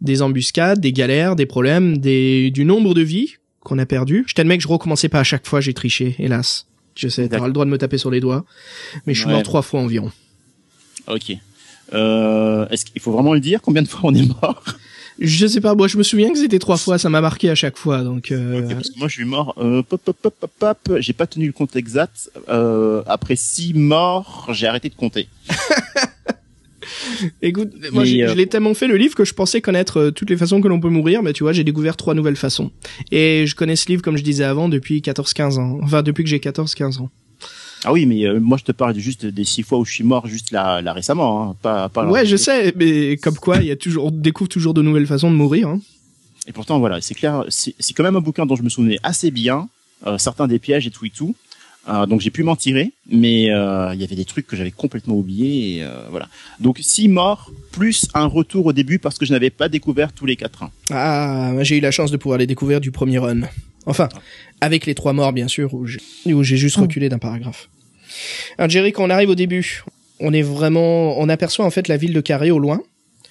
Des embuscades, des galères, des problèmes, des... du nombre de vies qu'on a perdu. Je t'admets que je recommençais pas à chaque fois, j'ai triché, hélas. Je sais, t'auras le droit de me taper sur les doigts. Mais je suis Ouais. mort trois fois environ. Ok. Euh, Est-ce qu'il faut vraiment le dire Combien de fois on est mort? Je sais pas, moi je me souviens que c'était trois fois, ça m'a marqué à chaque fois, donc... euh, Ok, parce que moi, je suis mort. Euh, pop, pop, pop, pop, pop. J'ai pas tenu le compte exact. Euh, après six morts, j'ai arrêté de compter. [laughs] Écoute, moi Mais, euh, je l'ai tellement fait le livre que je pensais connaître euh, toutes les façons que l'on peut mourir, mais tu vois, j'ai découvert trois nouvelles façons. Et je connais ce livre, comme je disais avant, depuis 14-15 ans. Enfin, depuis que j'ai 14-15 ans. Ah oui, mais euh, moi, je te parle juste des six fois où je suis mort juste là, là récemment, hein, pas, pas. Ouais, je sais, mais comme quoi, il y a toujours, on découvre toujours de nouvelles façons de mourir. Hein. Et pourtant, voilà, c'est clair. C'est c'est quand même un bouquin dont je me souvenais assez bien. euh, certains des pièges et tout et tout. Euh, donc j'ai pu m'en tirer, mais euh, il y avait des trucs que j'avais complètement oubliés. Et, euh, voilà. Donc six morts plus un retour au début parce que je n'avais pas découvert tous les quatre. Ah, moi, j'ai eu la chance de pouvoir les découvrir du premier run. Enfin, avec les trois morts, bien sûr, où j'ai où j'ai juste reculé d'un paragraphe. Alors, Jerry, quand on arrive au début, on est vraiment, on aperçoit en fait la ville de Carré au loin.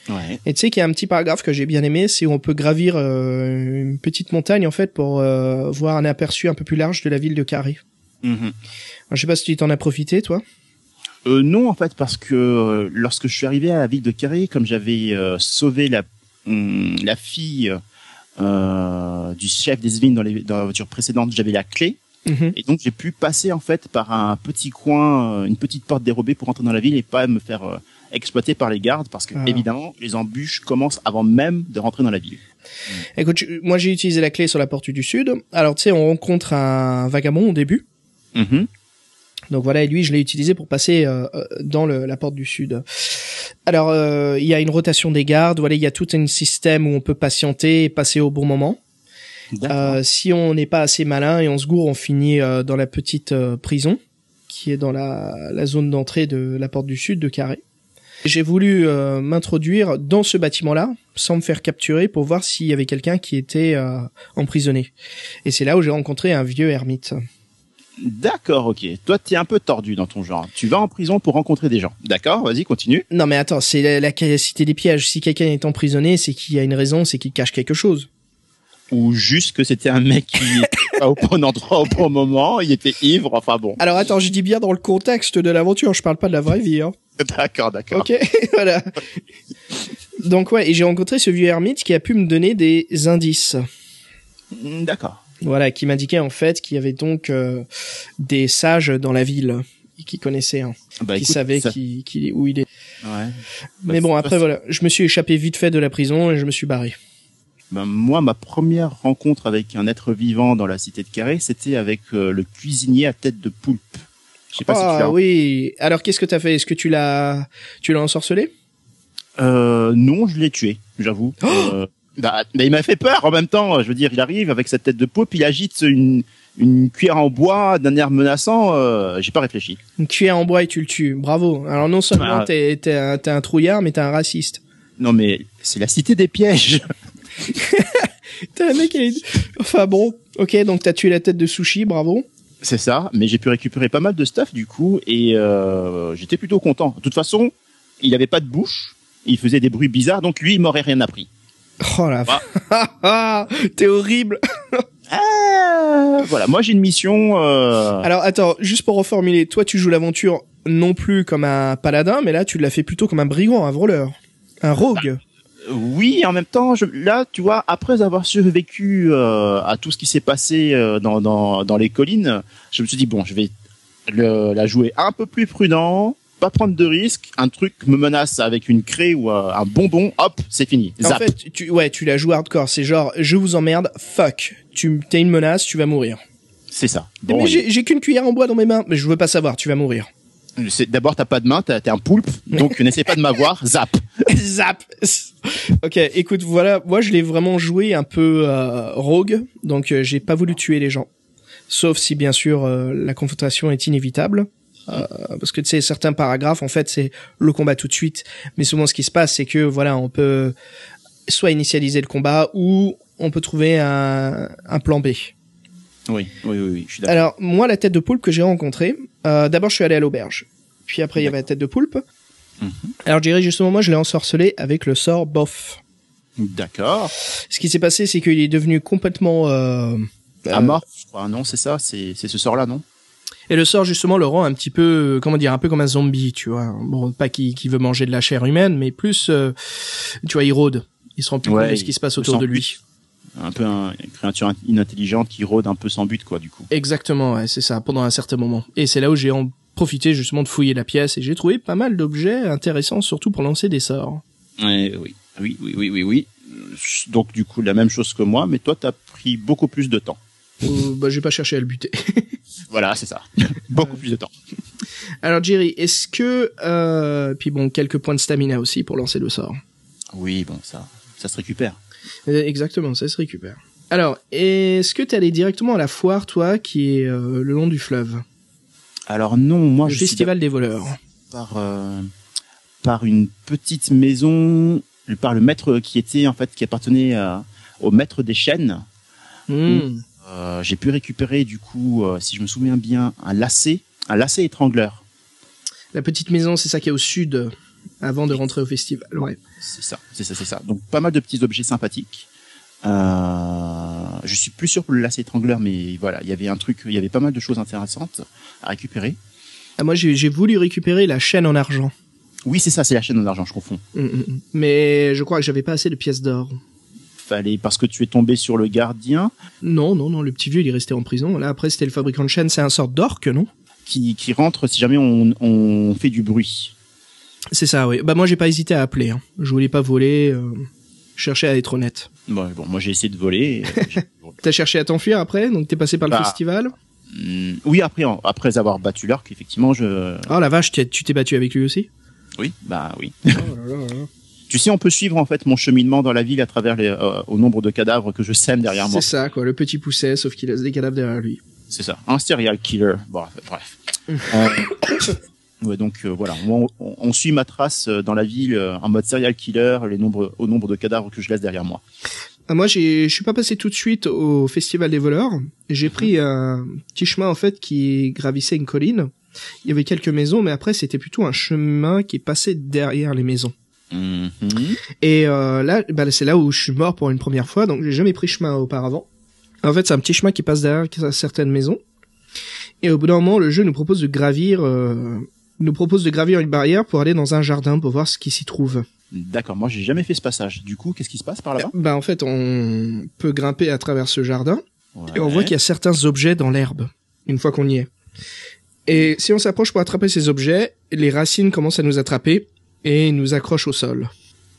Ouais. Et tu sais qu'il y a un petit paragraphe que j'ai bien aimé, c'est où on peut gravir euh, une petite montagne en fait pour euh, voir un aperçu un peu plus large de la ville de Carré. Alors, je sais pas si tu t'en as profité, toi. Euh, non, en fait, parce que euh, lorsque je suis arrivé à la ville de Carré, comme j'avais euh, sauvé la, hum, la fille euh, du chef des Zvin dans, les, dans la voiture précédente, j'avais la clé. Mhm. Et donc j'ai pu passer en fait par un petit coin, euh, une petite porte dérobée pour entrer dans la ville et pas me faire euh, exploiter par les gardes parce que Ah. évidemment les embûches commencent avant même de rentrer dans la ville. Écoute, moi j'ai utilisé la clé sur la porte du sud. Alors tu sais, on rencontre un vagabond au début. Mhm. Donc voilà, et lui, je l'ai utilisé pour passer euh, euh, dans le, la porte du sud. Alors, euh, il y a une rotation des gardes. Voilà, il y a tout un système où on peut patienter et passer au bon moment. Euh, si on n'est pas assez malin et on se gourre, on finit euh, dans la petite euh, prison qui est dans la, la zone d'entrée de la porte du sud de Carré. J'ai voulu euh, m'introduire dans ce bâtiment-là, sans me faire capturer, pour voir s'il y avait quelqu'un qui était euh, emprisonné. Et c'est là où j'ai rencontré un vieux ermite. D'accord, ok. Toi, t'es un peu tordu dans ton genre. Tu vas en prison pour rencontrer des gens. D'accord, vas-y, continue. Non mais attends, c'est la, la cité des pièges. Si quelqu'un est emprisonné, c'est qu'il y a une raison, c'est qu'il cache quelque chose. Ou juste que c'était un mec qui était pas au bon endroit au bon moment, il était ivre, enfin bon. Alors attends, je dis bien dans le contexte de l'aventure, je parle pas de la vraie vie. Hein. D'accord, d'accord. Ok, [laughs] voilà. Donc ouais, et j'ai rencontré ce vieux ermite qui a pu me donner des indices. D'accord. Voilà, qui m'indiquait en fait qu'il y avait donc euh, des sages dans la ville qui connaissaient, hein, Bah, qui écoute, savaient ça- qui, qui- où il est. Ouais. Mais bon, après voilà, je me suis échappé vite fait de la prison et je me suis barré. Ben, moi, ma première rencontre avec un être vivant dans la cité de Carré, c'était avec euh, le cuisinier à tête de poulpe. Je sais pas si tu Ah l'as. oui. Alors qu'est-ce que t'as fait? Est-ce que tu l'as, tu l'as ensorcelé? Euh, non, je l'ai tué, j'avoue. Euh, bah, mais il m'a fait peur en même temps. Je veux dire, il arrive avec sa tête de poulpe, il agite une, une cuillère en bois d'un air menaçant. Euh, J'ai pas réfléchi. Une cuillère en bois et tu le tues. Bravo. Alors non seulement Ah. t'es, t'es, un, trouillard, mais t'es un raciste. Non, mais c'est la cité des pièges. [laughs] T'es un mec est... Enfin bon. Ok, donc t'as tué la tête de sushi, bravo. C'est ça, mais j'ai pu récupérer pas mal de stuff du coup et euh, j'étais plutôt content. De toute façon, il avait pas de bouche, il faisait des bruits bizarres, donc lui il m'aurait rien appris. Oh la Ah. [laughs] T'es horrible. Ah, voilà, moi j'ai une mission. Euh... Alors attends, juste pour reformuler, toi tu joues l'aventure non plus comme un paladin, mais là tu l'as fait plutôt comme un brigand, un voleur, un rogue. Oui, en même temps, je, là, tu vois, après avoir survécu euh, à tout ce qui s'est passé euh, dans, dans, dans les collines, je me suis dit bon, je vais le, la jouer un peu plus prudent, pas prendre de risques. Un truc me menace avec une craie ou euh, un bonbon, hop, c'est fini. En Zap. fait, tu, ouais, tu l'as joué hardcore. C'est genre, je vous emmerde, fuck. Tu t'es une menace, tu vas mourir. c'est ça. mais j'ai, qu'une cuillère en bois dans mes mains, mais je veux pas savoir, tu vas mourir. d'abord t'as pas de main, t'es un poulpe, [laughs] donc n'essaie pas de m'avoir. Zap. [laughs] Zap. ok, écoute, voilà, moi je l'ai vraiment joué un peu euh, rogue, donc euh, j'ai pas voulu tuer les gens, sauf si bien sûr euh, la confrontation est inévitable. Euh, parce que tu sais certains paragraphes en fait c'est le combat tout de suite mais souvent ce qui se passe c'est que voilà on peut soit initialiser le combat ou on peut trouver un, un plan B Oui, oui, oui, oui, je suis d'accord. alors moi la tête de poulpe que j'ai rencontrée euh, d'abord je suis allé à l'auberge puis après il y avait la tête de poulpe Mhm. alors je dirais justement moi je l'ai ensorcelé avec le sort bof D'accord. ce qui s'est passé, c'est qu'il est devenu complètement euh, euh, Amorphe, je crois. Non, c'est ça, c'est c'est ce sort-là, non? Et le sort justement le rend un petit peu, comment dire, un peu comme un zombie, tu vois. Bon, pas qui, qui veut manger de la chair humaine, mais plus, euh, tu vois, il rôde. Il se rend plus Ouais, compte de ce qui se passe autour de lui. Un peu un- une créature inintelligente qui rôde un peu sans but, quoi, du coup. Exactement, ouais, c'est ça, pendant un certain moment. Et c'est là où j'ai en profité justement de fouiller la pièce et j'ai trouvé pas mal d'objets intéressants, surtout pour lancer des sorts. Ouais, oui, oui, oui, oui, oui, oui. Donc du coup la même chose que moi, mais toi t'as pris beaucoup plus de temps. Euh, bah, j'ai pas cherché à le buter. [laughs] Voilà, c'est ça. [laughs] beaucoup plus de temps. Alors Jerry, est-ce que, euh, puis bon, quelques points de stamina aussi pour lancer le sort. Oui, bon, ça, ça se récupère. Euh, Exactement, ça se récupère. Alors, est-ce que t'es allé directement à la foire, toi, qui est euh, le long du fleuve? Alors non, moi Le je suis festival des voleurs. par euh, par une petite maison, par le maître qui était en fait qui appartenait au maître des chaînes. Hmm. Euh, J'ai pu récupérer du coup, euh, si je me souviens bien, un lacet, un lacet étrangleur. La petite maison, c'est ça qui est au sud, euh, avant de rentrer au festival. Ouais. C'est ça, c'est ça, c'est ça. Donc pas mal de petits objets sympathiques. Euh, je suis plus sûr pour le lacet étrangleur, mais voilà, il y avait un truc, il y avait pas mal de choses intéressantes à récupérer. Ah, moi, j'ai voulu récupérer la chaîne en argent. Oui, c'est ça, c'est la chaîne en argent, je confonds. Hmm, hmm, hmm. Mais je crois que j'avais pas assez de pièces d'or. Fallait parce que tu es tombé sur le gardien Non, non, non, le petit vieux, il est resté en prison. Là, après, c'était le fabricant de chaînes. C'est un sort d'orque, non? Qui, qui rentre si jamais on, on fait du bruit. C'est ça, oui. Bah, moi, j'ai pas hésité à appeler. Hein. Je voulais pas voler. Euh... Je cherchais à être honnête. Bon, bon moi j'ai essayé de voler. [laughs] et, T'as cherché à t'enfuir après, donc t'es passé par le Bah. festival? Hmm, oui, après, après avoir battu l'orque, effectivement, je. Oh la vache, tu t'es battu avec lui aussi? Oui, bah oui. Tu sais, on peut suivre en fait mon cheminement dans la ville à travers les, euh, au nombre de cadavres que je sème derrière moi. C'est ça, quoi. Le petit pousset, sauf qu'il laisse des cadavres derrière lui. C'est ça. Un serial killer. Bon, bref. [laughs] Euh, ouais, donc euh, voilà, on, on- on suit ma trace euh, dans la ville euh, en mode serial killer, les nombres, au nombre de cadavres que je laisse derrière moi. Ah, moi, je suis pas passé tout de suite au festival des voleurs. J'ai pris un petit chemin en fait qui gravissait une colline. Il y avait quelques maisons, mais après c'était plutôt un chemin qui passait derrière les maisons. Mhm. Et euh, là, bah, c'est là où je suis mort pour une première fois, donc j'ai jamais pris chemin auparavant. En fait, c'est un petit chemin qui passe derrière certaines maisons. Et au bout d'un moment, le jeu nous propose de gravir, euh, nous propose de gravir une barrière pour aller dans un jardin pour voir ce qui s'y trouve. D'accord, moi j'ai jamais fait ce passage. Du coup, qu'est-ce qui se passe par là-bas? Bah en fait, on peut grimper à travers ce jardin et on voit qu'il y a certains objets dans l'herbe une fois qu'on y est. Et si on s'approche pour attraper ces objets, les racines commencent à nous attraper et nous accrochent au sol.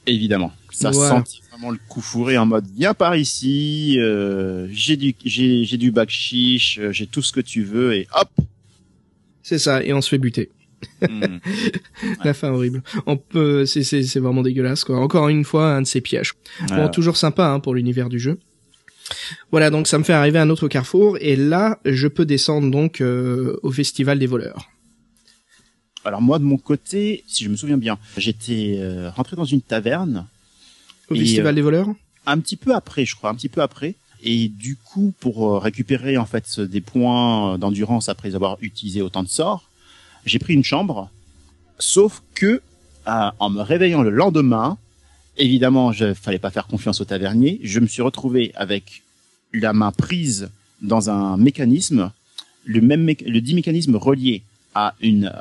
Évidemment. Ça Voilà. sent vraiment le coup fourré en mode viens par ici, euh, j'ai du j'ai j'ai du bac chiche, euh, j'ai tout ce que tu veux et hop. C'est ça, et on se fait buter. Hmm. [laughs] La fin horrible. On peut, c'est, c'est, c'est vraiment dégueulasse, quoi. Encore une fois, un de ces pièges. Bon, toujours sympa, hein, pour l'univers du jeu. Voilà, donc ça me fait arriver à un autre carrefour, et là, je peux descendre donc euh, au festival des voleurs. Alors moi de mon côté, si je me souviens bien, j'étais euh, rentré dans une taverne Au Et, festival euh, des voleurs un petit peu après, je crois, un petit peu après. Et du coup, pour euh, récupérer en fait des points euh, d'endurance après avoir utilisé autant de sorts, j'ai pris une chambre. Sauf que, euh, en me réveillant le lendemain, évidemment, je fallait pas faire confiance au tavernier. Je me suis retrouvé avec la main prise dans un mécanisme, le même le dit mécanisme relié à une, euh,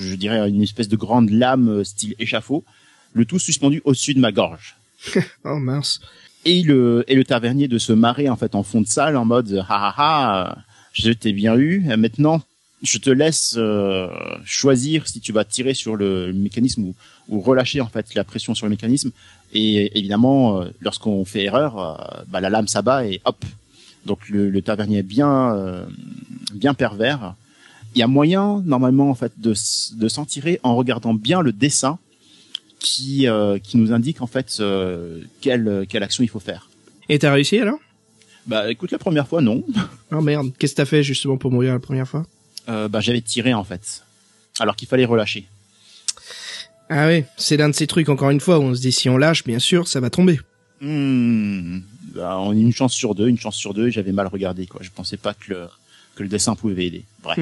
je dirais, une espèce de grande lame euh, style échafaud, le tout suspendu au-dessus de ma gorge. [laughs] Oh mince. et le et le tavernier de se marrer en fait en fond de salle en mode ha ha ha je t'ai bien eu maintenant je te laisse euh, choisir si tu vas tirer sur le mécanisme ou, ou relâcher en fait la pression sur le mécanisme. Et évidemment euh, lorsqu'on fait erreur euh, bah, la lame s'abat et hop. Donc le, le tavernier est bien bien pervers il y a moyen normalement en fait de de s'en tirer en regardant bien le dessin qui euh, qui nous indique en fait euh, quelle quelle action il faut faire. Et t'as réussi alors? Bah écoute la première fois non. Oh [laughs] merde, qu'est-ce que t'as fait justement pour mourir la première fois? Euh, bah j'avais tiré en fait. Alors qu'il fallait relâcher. Ah oui, c'est l'un de ces trucs encore une fois où on se dit si on lâche, bien sûr, ça va tomber. Hmm. Bah, on a une chance sur deux, une chance sur deux. et J'avais mal regardé quoi. Je pensais pas que le que le dessin pouvait aider. Bref.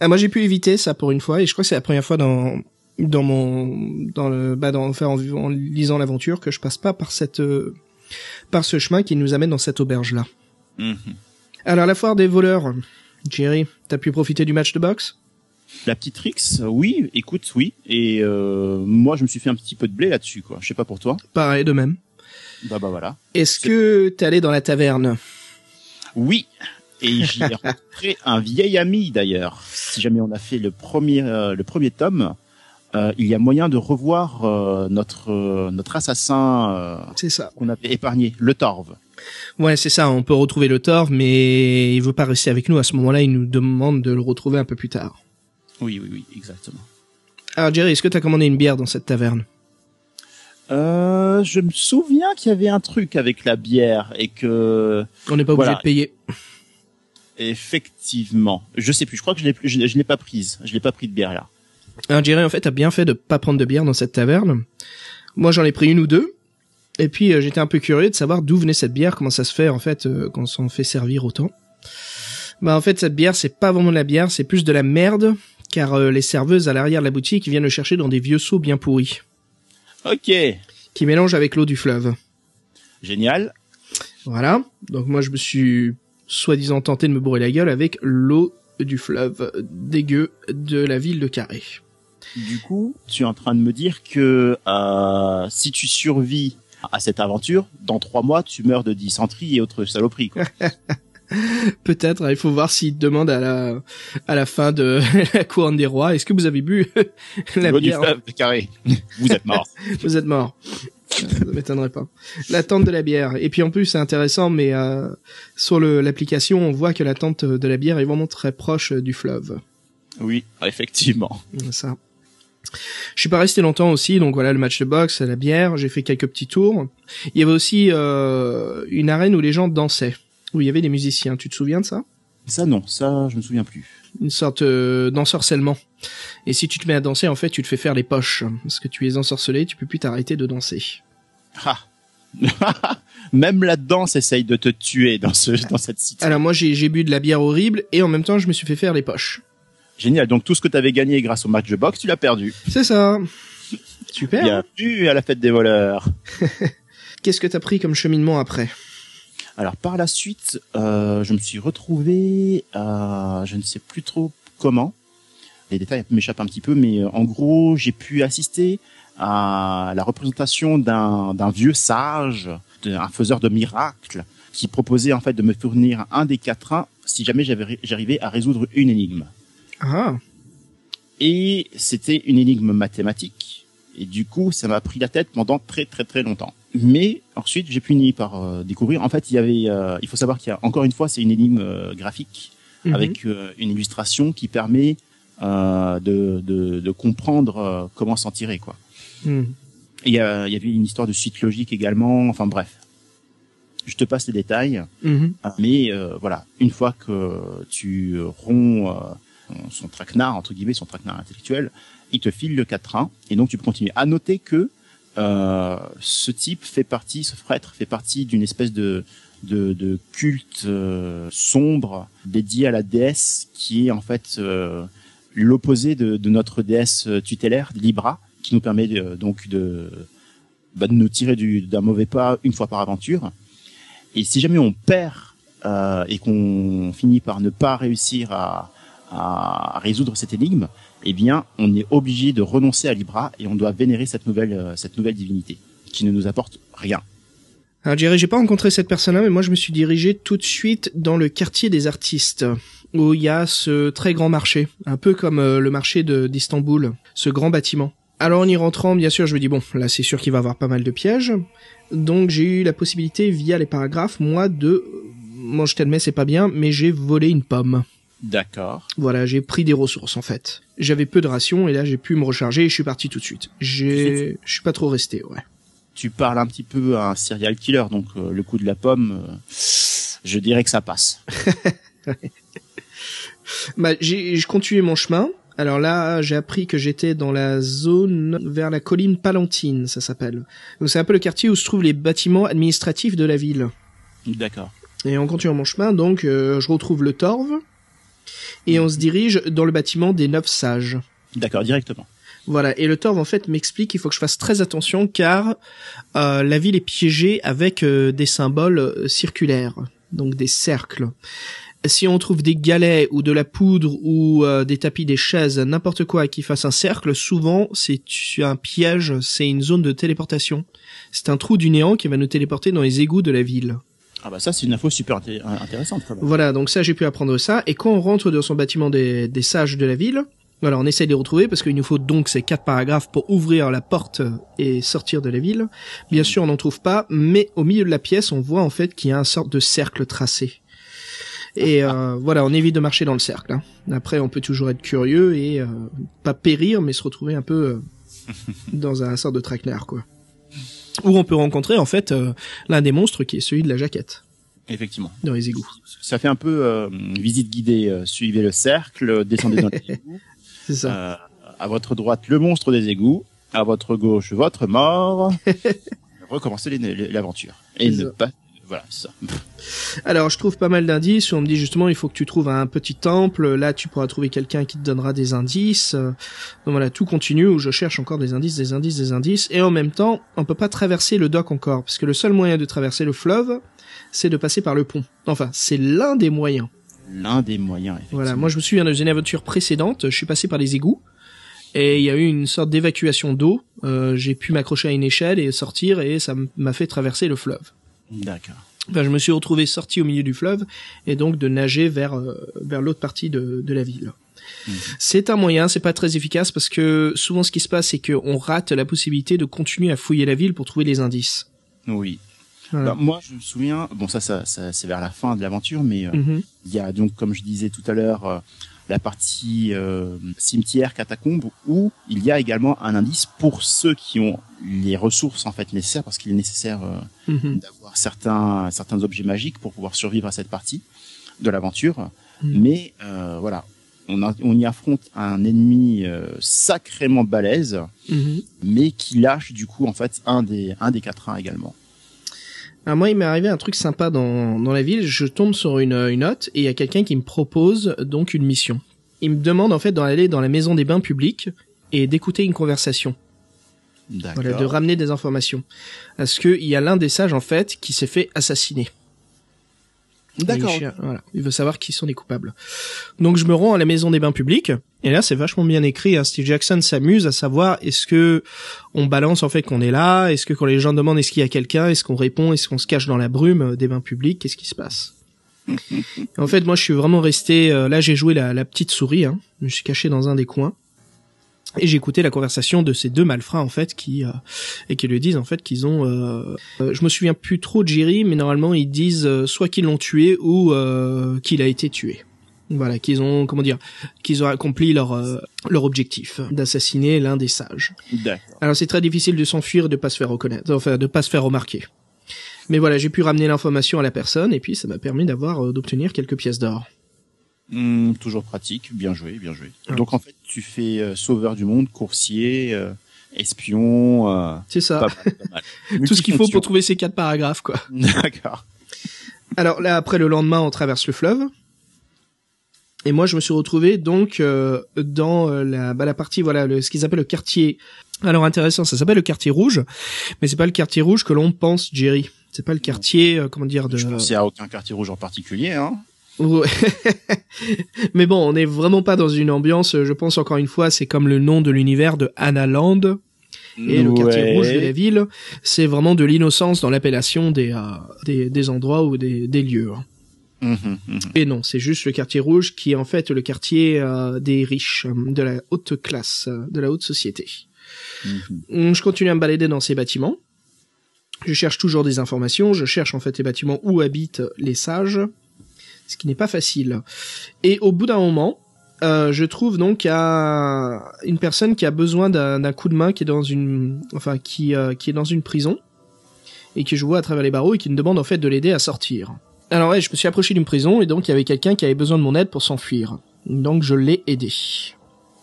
Ah, moi j'ai pu éviter ça pour une fois et je crois que c'est la première fois dans dans mon dans le bah dans enfin, en, en lisant l'aventure que je passe pas par cette euh, par ce chemin qui nous amène dans cette auberge là. Mhm. Alors la foire des voleurs, Jerry, t'as pu profiter du match de boxe? La petite Rix, oui, écoute, oui. Et euh, moi je me suis fait un petit peu de blé là-dessus quoi. Je sais pas pour toi. Pareil de même. Bah bah voilà. Est-ce que t'es allé dans la taverne? Oui. Et j'y ai rencontré un vieil ami d'ailleurs. Si jamais on a fait le premier euh, le premier tome, euh, il y a moyen de revoir euh, notre euh, notre assassin euh, C'est ça. qu'on avait épargné, le Torve. Ouais, c'est ça. On peut retrouver le tort, mais il veut pas rester avec nous à ce moment-là. Il nous demande de le retrouver un peu plus tard. Oui, oui, oui, exactement. Alors Jerry, est-ce que t'as commandé une bière dans cette taverne? Euh, je me souviens qu'il y avait un truc avec la bière et que On n'est pas obligé Voilà. de payer. Effectivement, je sais plus. Je crois que je l'ai je, je l'ai pas prise. Je l'ai pas pris de bière là. Alors Jerry, en fait, t'as bien fait de pas prendre de bière dans cette taverne. Moi, j'en ai pris une ou deux. Et puis, euh, j'étais un peu curieux de savoir d'où venait cette bière, comment ça se fait, en fait, euh, qu'on s'en fait servir autant. Bah, en fait, cette bière, c'est pas vraiment de la bière, c'est plus de la merde, car euh, les serveuses à l'arrière de la boutique viennent le chercher dans des vieux seaux bien pourris, Ok, qui mélangent avec l'eau du fleuve. génial. Voilà. Donc moi, je me suis soi-disant tenté de me bourrer la gueule avec l'eau du fleuve dégueu de la ville de Carré. Du coup, tu es en train de me dire que euh, si tu survis à cette aventure, dans trois mois, tu meurs de dysenterie et autres saloperies. Quoi. [laughs] Peut-être, il faut voir s'il demande à la à la fin de [laughs] la couronne des rois, est-ce que vous avez bu [laughs] la L'eau du fleuve de carré. Vous êtes mort. Vous êtes mort. Euh, m'étonnerait pas. La tente de la bière. Et puis en plus, c'est intéressant, mais euh, sur l'application, on voit que la tente de la bière est vraiment très proche du fleuve. Oui, effectivement. Ça. Je suis pas resté longtemps aussi, donc voilà le match de boxe, la bière, j'ai fait quelques petits tours. Il y avait aussi euh, une arène où les gens dansaient, où il y avait des musiciens. Tu te souviens de ça? Ça non, ça je me souviens plus. Une sorte euh, d'ensorcellement. Et si tu te mets à danser, en fait, tu te fais faire les poches. Parce que tu es ensorcelé, tu peux plus t'arrêter de danser. Ah. [laughs] Même la danse essaye de te tuer dans ce dans cette cité. Alors moi, j'ai bu de la bière horrible et en même temps, je me suis fait faire les poches. Génial. Donc tout ce que tu avais gagné grâce au match de boxe, tu l'as perdu. C'est ça. Super. Bienvenue à la fête des voleurs. [laughs] Qu'est-ce que t'as pris comme cheminement après? Alors par la suite, euh, je me suis retrouvé, je ne sais plus trop comment. Les détails m'échappent un petit peu, mais euh, en gros, j'ai pu assister à la représentation d'un vieux sage, d'un faiseur de miracles, qui proposait en fait de me fournir un des quatre uns si jamais j'arrivais à résoudre une énigme. Ah, Et c'était une énigme mathématique. Et du coup, ça m'a pris la tête pendant très très très longtemps. Mais ensuite, j'ai fini par euh, découvrir. En fait, il y avait, euh, il faut savoir qu'il y a encore une fois, c'est une énigme euh, graphique mhm. avec une illustration qui permet euh, de, de, de comprendre euh, comment s'en tirer, quoi. Et Il y, a- il y avait une histoire de suite logique également. Enfin bref, je te passe les détails. Mhm. Mais euh, voilà, une fois que tu romps euh, son traquenard, entre guillemets, son traquenard intellectuel, il te file le quatrain, et donc tu peux continuer. À noter que euh, ce type fait partie, ce prêtre fait partie d'une espèce de, de, de culte euh, sombre dédié à la déesse, qui est en fait euh, l'opposé de, de notre déesse tutélaire, Libra, qui nous permet de- donc de, bah, de nous tirer du- d'un mauvais pas une fois par aventure. Et si jamais on perd euh, et qu'on finit par ne pas réussir à, à résoudre cette énigme, eh bien, on est obligé de renoncer à Libra et on doit vénérer cette nouvelle, euh, cette nouvelle divinité qui ne nous apporte rien. Alors Jerry, j'ai pas rencontré cette personne-là, mais moi je me suis dirigé tout de suite dans le quartier des artistes, où il y a ce très grand marché, un peu comme euh, le marché de- d'Istanbul, ce grand bâtiment. Alors en y rentrant, bien sûr, je me dis bon, là c'est sûr qu'il va y avoir pas mal de pièges, donc j'ai eu la possibilité via les paragraphes, moi, de, moi je t'admets c'est pas bien, mais j'ai volé une pomme. D'accord. Voilà, j'ai pris des ressources en fait. J'avais peu de rations et là j'ai pu me recharger et je suis parti tout de suite. J'ai, je suis pas trop resté, ouais. Tu parles un petit peu à un serial killer, donc euh, le coup de la pomme, euh, je dirais que ça passe. [laughs] Bah, j'ai, je continuais mon chemin. Alors là, j'ai appris que j'étais dans la zone vers la colline Palantine, ça s'appelle. Donc c'est un peu le quartier où se trouvent les bâtiments administratifs de la ville. D'accord. Et en continuant mon chemin, donc, euh, je retrouve le Torve et on se dirige dans le bâtiment des Neuf Sages. D'accord, directement. Voilà, et le Torve en fait m'explique qu'il faut que je fasse très attention car euh, la ville est piégée avec euh, des symboles euh, circulaires, donc des cercles. Si on trouve des galets ou de la poudre ou euh, des tapis, des chaises, n'importe quoi qui fasse un cercle, souvent c'est un piège, c'est une zone de téléportation. C'est un trou du néant qui va nous téléporter dans les égouts de la ville. Ah bah ça c'est une info super inté- intéressante quand même. Voilà, donc ça j'ai pu apprendre ça. Et quand on rentre dans son bâtiment des, des sages de la ville, voilà, on essaie de les retrouver parce qu'il nous faut donc ces quatre paragraphes pour ouvrir la porte et sortir de la ville. Bien sûr, on n'en trouve pas, mais au milieu de la pièce, on voit en fait qu'il y a un sorte de cercle tracé. Et euh, voilà, on évite de marcher dans le cercle. hein. Après, on peut toujours être curieux et euh, pas périr, mais se retrouver un peu euh, [laughs] dans un sorte de traquenard, quoi. Où on peut rencontrer en fait euh, l'un des monstres qui est celui de la jaquette Effectivement. dans les égouts. Ça fait un peu euh, visite guidée. euh, suivez le cercle, descendez dans les [laughs] égouts. C'est ça. À votre droite, le monstre des égouts. À votre gauche, votre mort. [laughs] Les- l'aventure. Et ne pas... Voilà, ça. Alors, je trouve pas mal d'indices. où On me dit justement, il faut que tu trouves un petit temple. Là, tu pourras trouver quelqu'un qui te donnera des indices. Euh, Donc voilà, tout continue où je cherche encore des indices, des indices, des indices. Et en même temps, on peut pas traverser le dock encore, parce que le seul moyen de traverser le fleuve, c'est de passer par le pont. Enfin, c'est l'un des moyens. L'un des moyens, effectivement. Voilà, moi je me souviens dans une aventure précédente, je suis passé par les égouts. Et il y a eu une sorte d'évacuation d'eau. Euh, J'ai pu m'accrocher à une échelle et sortir, et ça m'a fait traverser le fleuve. D'accord. Enfin, je me suis retrouvé sorti au milieu du fleuve et donc de nager vers euh, vers l'autre partie de, de la ville. Mhm. C'est un moyen, c'est pas très efficace parce que souvent ce qui se passe c'est qu'on rate la possibilité de continuer à fouiller la ville pour trouver les indices. Oui. Voilà. Bah, moi, je me souviens, bon, ça, ça, ça c'est vers la fin de l'aventure, mais euh, Mhm. il y a donc, comme je disais tout à l'heure, euh, la partie euh, cimetière, catacombe, où il y a également un indice pour ceux qui ont les ressources en fait nécessaires, parce qu'il est nécessaire euh, Mhm. d'avoir certains certains objets magiques pour pouvoir survivre à cette partie de l'aventure. Mais euh, voilà, on, a- on y affronte un ennemi euh, sacrément balèze, Mhm. mais qui lâche du coup en fait un des un des quatre uns également. Alors moi, il m'est arrivé un truc sympa dans, dans la ville. Je tombe sur une, une note et il y a quelqu'un qui me propose donc une mission. Il me demande en fait d'aller dans la maison des bains publics et d'écouter une conversation. D'accord. Voilà, de ramener des informations. Parce que il y a l'un des sages en fait qui s'est fait assassiner. D'accord. Voilà, il veut savoir qui sont les coupables. Donc je me rends à la maison des bains publics et là c'est vachement bien écrit. hein. Steve Jackson s'amuse à savoir est-ce que on balance en fait qu'on est là, est-ce que quand les gens demandent est-ce qu'il y a quelqu'un, est-ce qu'on répond, est-ce qu'on se cache dans la brume des bains publics, qu'est-ce qui se passe? [laughs] En fait moi je suis vraiment resté euh, là j'ai joué la, la petite souris, hein. je me suis caché dans un des coins. Et j'ai écouté la conversation de ces deux malfrats en fait qui euh, et qui lui disent en fait qu'ils ont euh, euh, je me souviens plus trop de Jerry mais normalement ils disent euh, soit qu'ils l'ont tué ou euh, qu'il a été tué. Voilà, qu'ils ont comment dire qu'ils ont accompli leur euh, leur objectif d'assassiner l'un des sages. Alors c'est très difficile de s'enfuir de pas se faire reconnaître, enfin de pas se faire remarquer. Mais voilà, j'ai pu ramener l'information à la personne et puis ça m'a permis d'avoir euh, d'obtenir quelques pièces d'or. Hmm, toujours pratique, bien joué, bien joué. Ah. Donc en fait, tu fais euh, sauveur du monde, coursier, euh, espion, euh, C'est ça. pas mal, pas mal. [laughs] Tout ce qu'il faut pour trouver ces quatre paragraphes quoi. [laughs] D'accord. Alors là, après le lendemain, on traverse le fleuve. Et moi, je me suis retrouvé donc euh, dans euh, la, bah, la partie, voilà, le, ce qu'ils appellent le quartier. Alors intéressant, ça s'appelle le quartier rouge, mais c'est pas le quartier rouge que l'on pense, Jerry. C'est pas le quartier, euh, comment dire, de. Je pensais à aucun quartier rouge en particulier, hein. [laughs] Mais bon, on n'est vraiment pas dans une ambiance. Je pense encore une fois, c'est comme le nom de l'univers de Anna Land et le quartier rouge de la ville. C'est vraiment de l'innocence dans l'appellation des, euh, des des endroits ou des des lieux. hein. Mhm, mhm. Et non, c'est juste le quartier rouge qui est en fait le quartier euh, des riches, euh, de la haute classe, de la haute société. Hum, Je continue à me balader dans ces bâtiments. Je cherche toujours des informations. Je cherche en fait les bâtiments où habitent les sages, ce qui n'est pas facile. Et au bout d'un moment, euh, je trouve donc euh, une personne qui a besoin d'un coup de main, qui est dans une, enfin qui euh, qui est dans une prison et que je vois à travers les barreaux et qui me demande en fait de l'aider à sortir. Alors ouais, je me suis approché d'une prison et donc il y avait quelqu'un qui avait besoin de mon aide pour s'enfuir. Donc je l'ai aidé.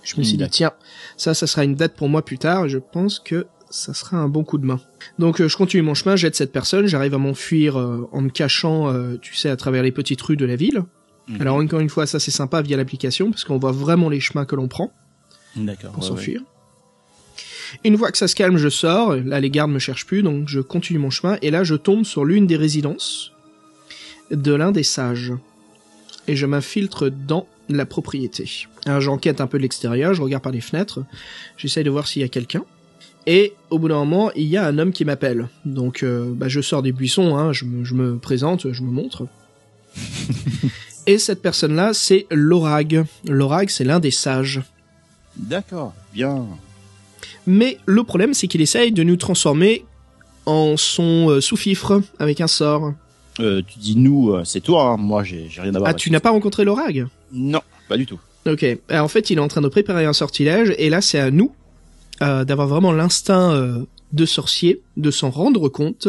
Je me suis dit tiens, ça ça sera une date pour moi plus tard et je pense que ça sera un bon coup de main. Donc euh, je continue mon chemin, j'aide cette personne, j'arrive à m'enfuir euh, en me cachant, euh, tu sais, à travers les petites rues de la ville. Mhm. Alors encore une fois, ça c'est sympa via l'application parce qu'on voit vraiment les chemins que l'on prend D'accord. pour ouais, s'enfuir. Une fois que ça se calme, je sors. Là, les gardes me cherchent plus, donc je continue mon chemin. Et là, je tombe sur l'une des résidences de l'un des sages. Et je m'infiltre dans la propriété. Alors, j'enquête un peu de l'extérieur, je regarde par les fenêtres, j'essaye de voir s'il y a quelqu'un. Et au bout d'un moment, il y a un homme qui m'appelle. Donc, euh, bah, je sors des buissons, hein, je, me, je me présente, je me montre. [laughs] Et cette personne-là, c'est Lorag. Lorag, c'est l'un des sages. D'accord. Bien. Mais le problème, c'est qu'il essaye de nous transformer en son euh, sous-fifre avec un sort. Euh, tu dis nous, c'est toi. hein. Moi, j'ai rien à voir. Ah, tu n'as pas rencontré l'orag Non, pas du tout. Ok. Alors, en fait, il est en train de préparer un sortilège, et là, c'est à nous euh, d'avoir vraiment l'instinct euh, de sorcier, de s'en rendre compte.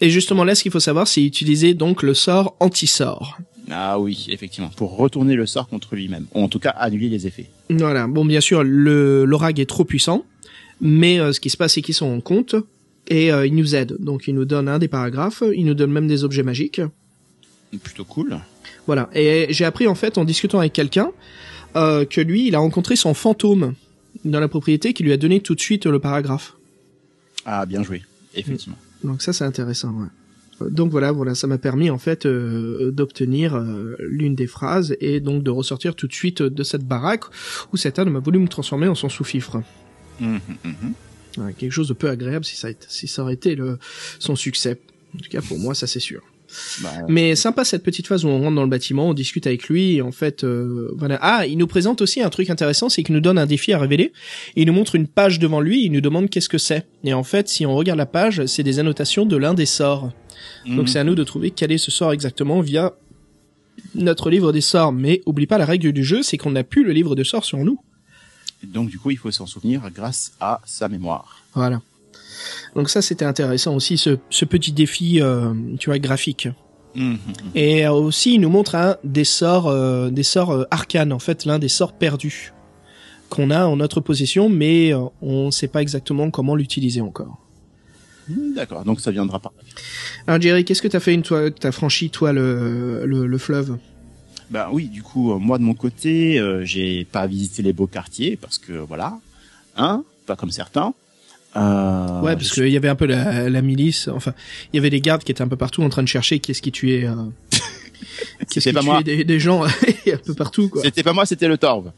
Et justement, là, ce qu'il faut savoir, c'est utiliser donc le sort anti-sort. Ah oui, effectivement. Pour retourner le sort contre lui-même. Ou en tout cas, annuler les effets. Voilà. Bon, bien sûr, le l'orag est trop puissant, mais euh, ce qui se passe, c'est qu'il s'en rend compte et euh, il nous aide. Donc, il nous donne un des paragraphes, il nous donne même des objets magiques. Plutôt cool. Voilà. Et j'ai appris en fait en discutant avec quelqu'un euh, que lui, il a rencontré son fantôme dans la propriété qui lui a donné tout de suite le paragraphe. Ah, bien joué. Effectivement. Donc ça, c'est intéressant. Ouais. Donc voilà, voilà, ça m'a permis en fait euh, d'obtenir euh, l'une des phrases et donc de ressortir tout de suite de cette baraque où cet homme a voulu me transformer en son sous-fifre. Mhm. Ouais, quelque chose de peu agréable si ça, a été- si ça aurait été le, son succès. En tout cas pour moi, ça c'est sûr. Bah, Mais sympa cette petite phase où on rentre dans le bâtiment, on discute avec lui et en fait euh, voilà. Ah, il nous présente aussi un truc intéressant, c'est qu'il nous donne un défi à révéler. Il nous montre une page devant lui, il nous demande qu'est-ce que c'est. Et en fait, si on regarde la page, c'est des annotations de l'un des sorts. Donc mhm. c'est à nous de trouver quel est ce sort exactement via notre livre des sorts. Mais oublie pas la règle du jeu, c'est qu'on n'a plus le livre de sorts sur nous. Donc du coup, il faut s'en souvenir grâce à sa mémoire. Voilà. Donc ça c'était intéressant aussi ce, ce petit défi, euh, tu vois, graphique. Mhm. Et euh, aussi, il nous montre un des sorts, euh, des sorts arcanes, en fait, l'un des sorts perdus qu'on a en notre possession, mais on ne sait pas exactement comment l'utiliser encore. Hmm, D'accord, donc ça viendra pas. Alors Jerry, qu'est-ce que t'as fait une que t'as franchi toi le, le, le fleuve? Ben oui, du coup, euh, moi de mon côté, euh, j'ai pas visité les beaux quartiers parce que voilà, hein, pas comme certains. Euh, Ouais, parce qu'il y avait un peu la, la milice. Enfin, il y avait des gardes qui étaient un peu partout en train de chercher qu'est-ce qui tuait, euh, [laughs] qu'est-ce C'était qui pas tuait moi. des, des gens [laughs] un peu partout, quoi. C'était pas moi, c'était le Torve.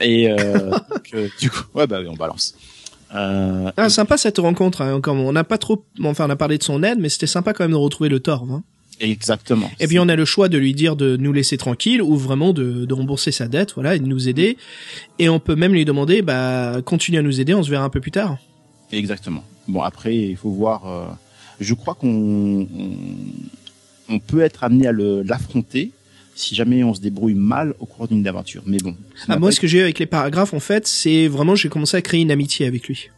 Et euh, [laughs] donc, du coup, ouais, bah on balance. Euh, Ah, sympa cette rencontre. Hein, on n'a pas trop, enfin, on a parlé de son aide, mais c'était sympa quand même de retrouver le Torve. Hein. exactement. Et puis on a le choix de lui dire de nous laisser tranquille ou vraiment de, de rembourser sa dette, voilà, et de nous aider. Et on peut même lui demander, bah, continue à nous aider, on se verra un peu plus tard. Exactement. Bon, après, il faut voir. euh, je crois qu'on on, on peut être amené à l'affronter si jamais on se débrouille mal au cours d'une aventure. Mais bon. Ah, moi, ce que j'ai eu avec les paragraphes, en fait, c'est vraiment j'ai commencé à créer une amitié avec lui.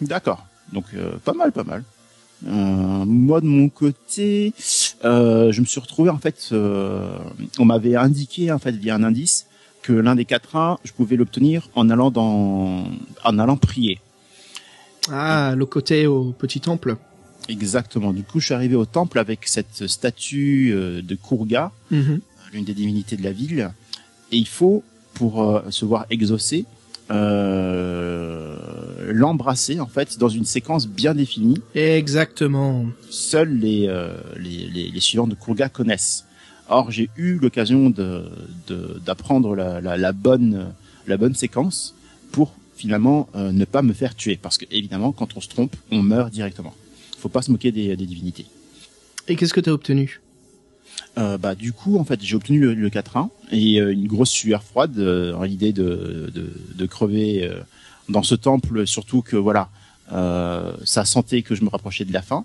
D'accord. Donc euh, pas mal, pas mal. Euh, moi de mon côté, je me suis retrouvé en fait. on m'avait indiqué en fait via un indice que l'un des quatre uns, je pouvais l'obtenir en allant dans, en allant prier. Ah, le côté au petit temple. Exactement. Du coup, je suis arrivé au temple avec cette statue euh, de Kurga, Mhm. l'une des divinités de la ville, et il faut pour euh, se voir exaucé euh, l'embrasser en fait dans une séquence bien définie. Exactement. seuls les, euh, les, les, les suivants de Kurga connaissent. Or, j'ai eu l'occasion de, de, d'apprendre la, la, la bonne, la bonne séquence pour finalement euh, ne pas me faire tuer. Parce que, évidemment, quand on se trompe, on meurt directement. Faut pas se moquer des, des divinités. Et qu'est-ce que t'as obtenu? Euh, bah, du coup, en fait, j'ai obtenu le, le 4-1 et euh, une grosse sueur froide dans l'idée de, de, de crever dans ce temple, surtout que voilà, ça sentait que je me rapprochais de la fin.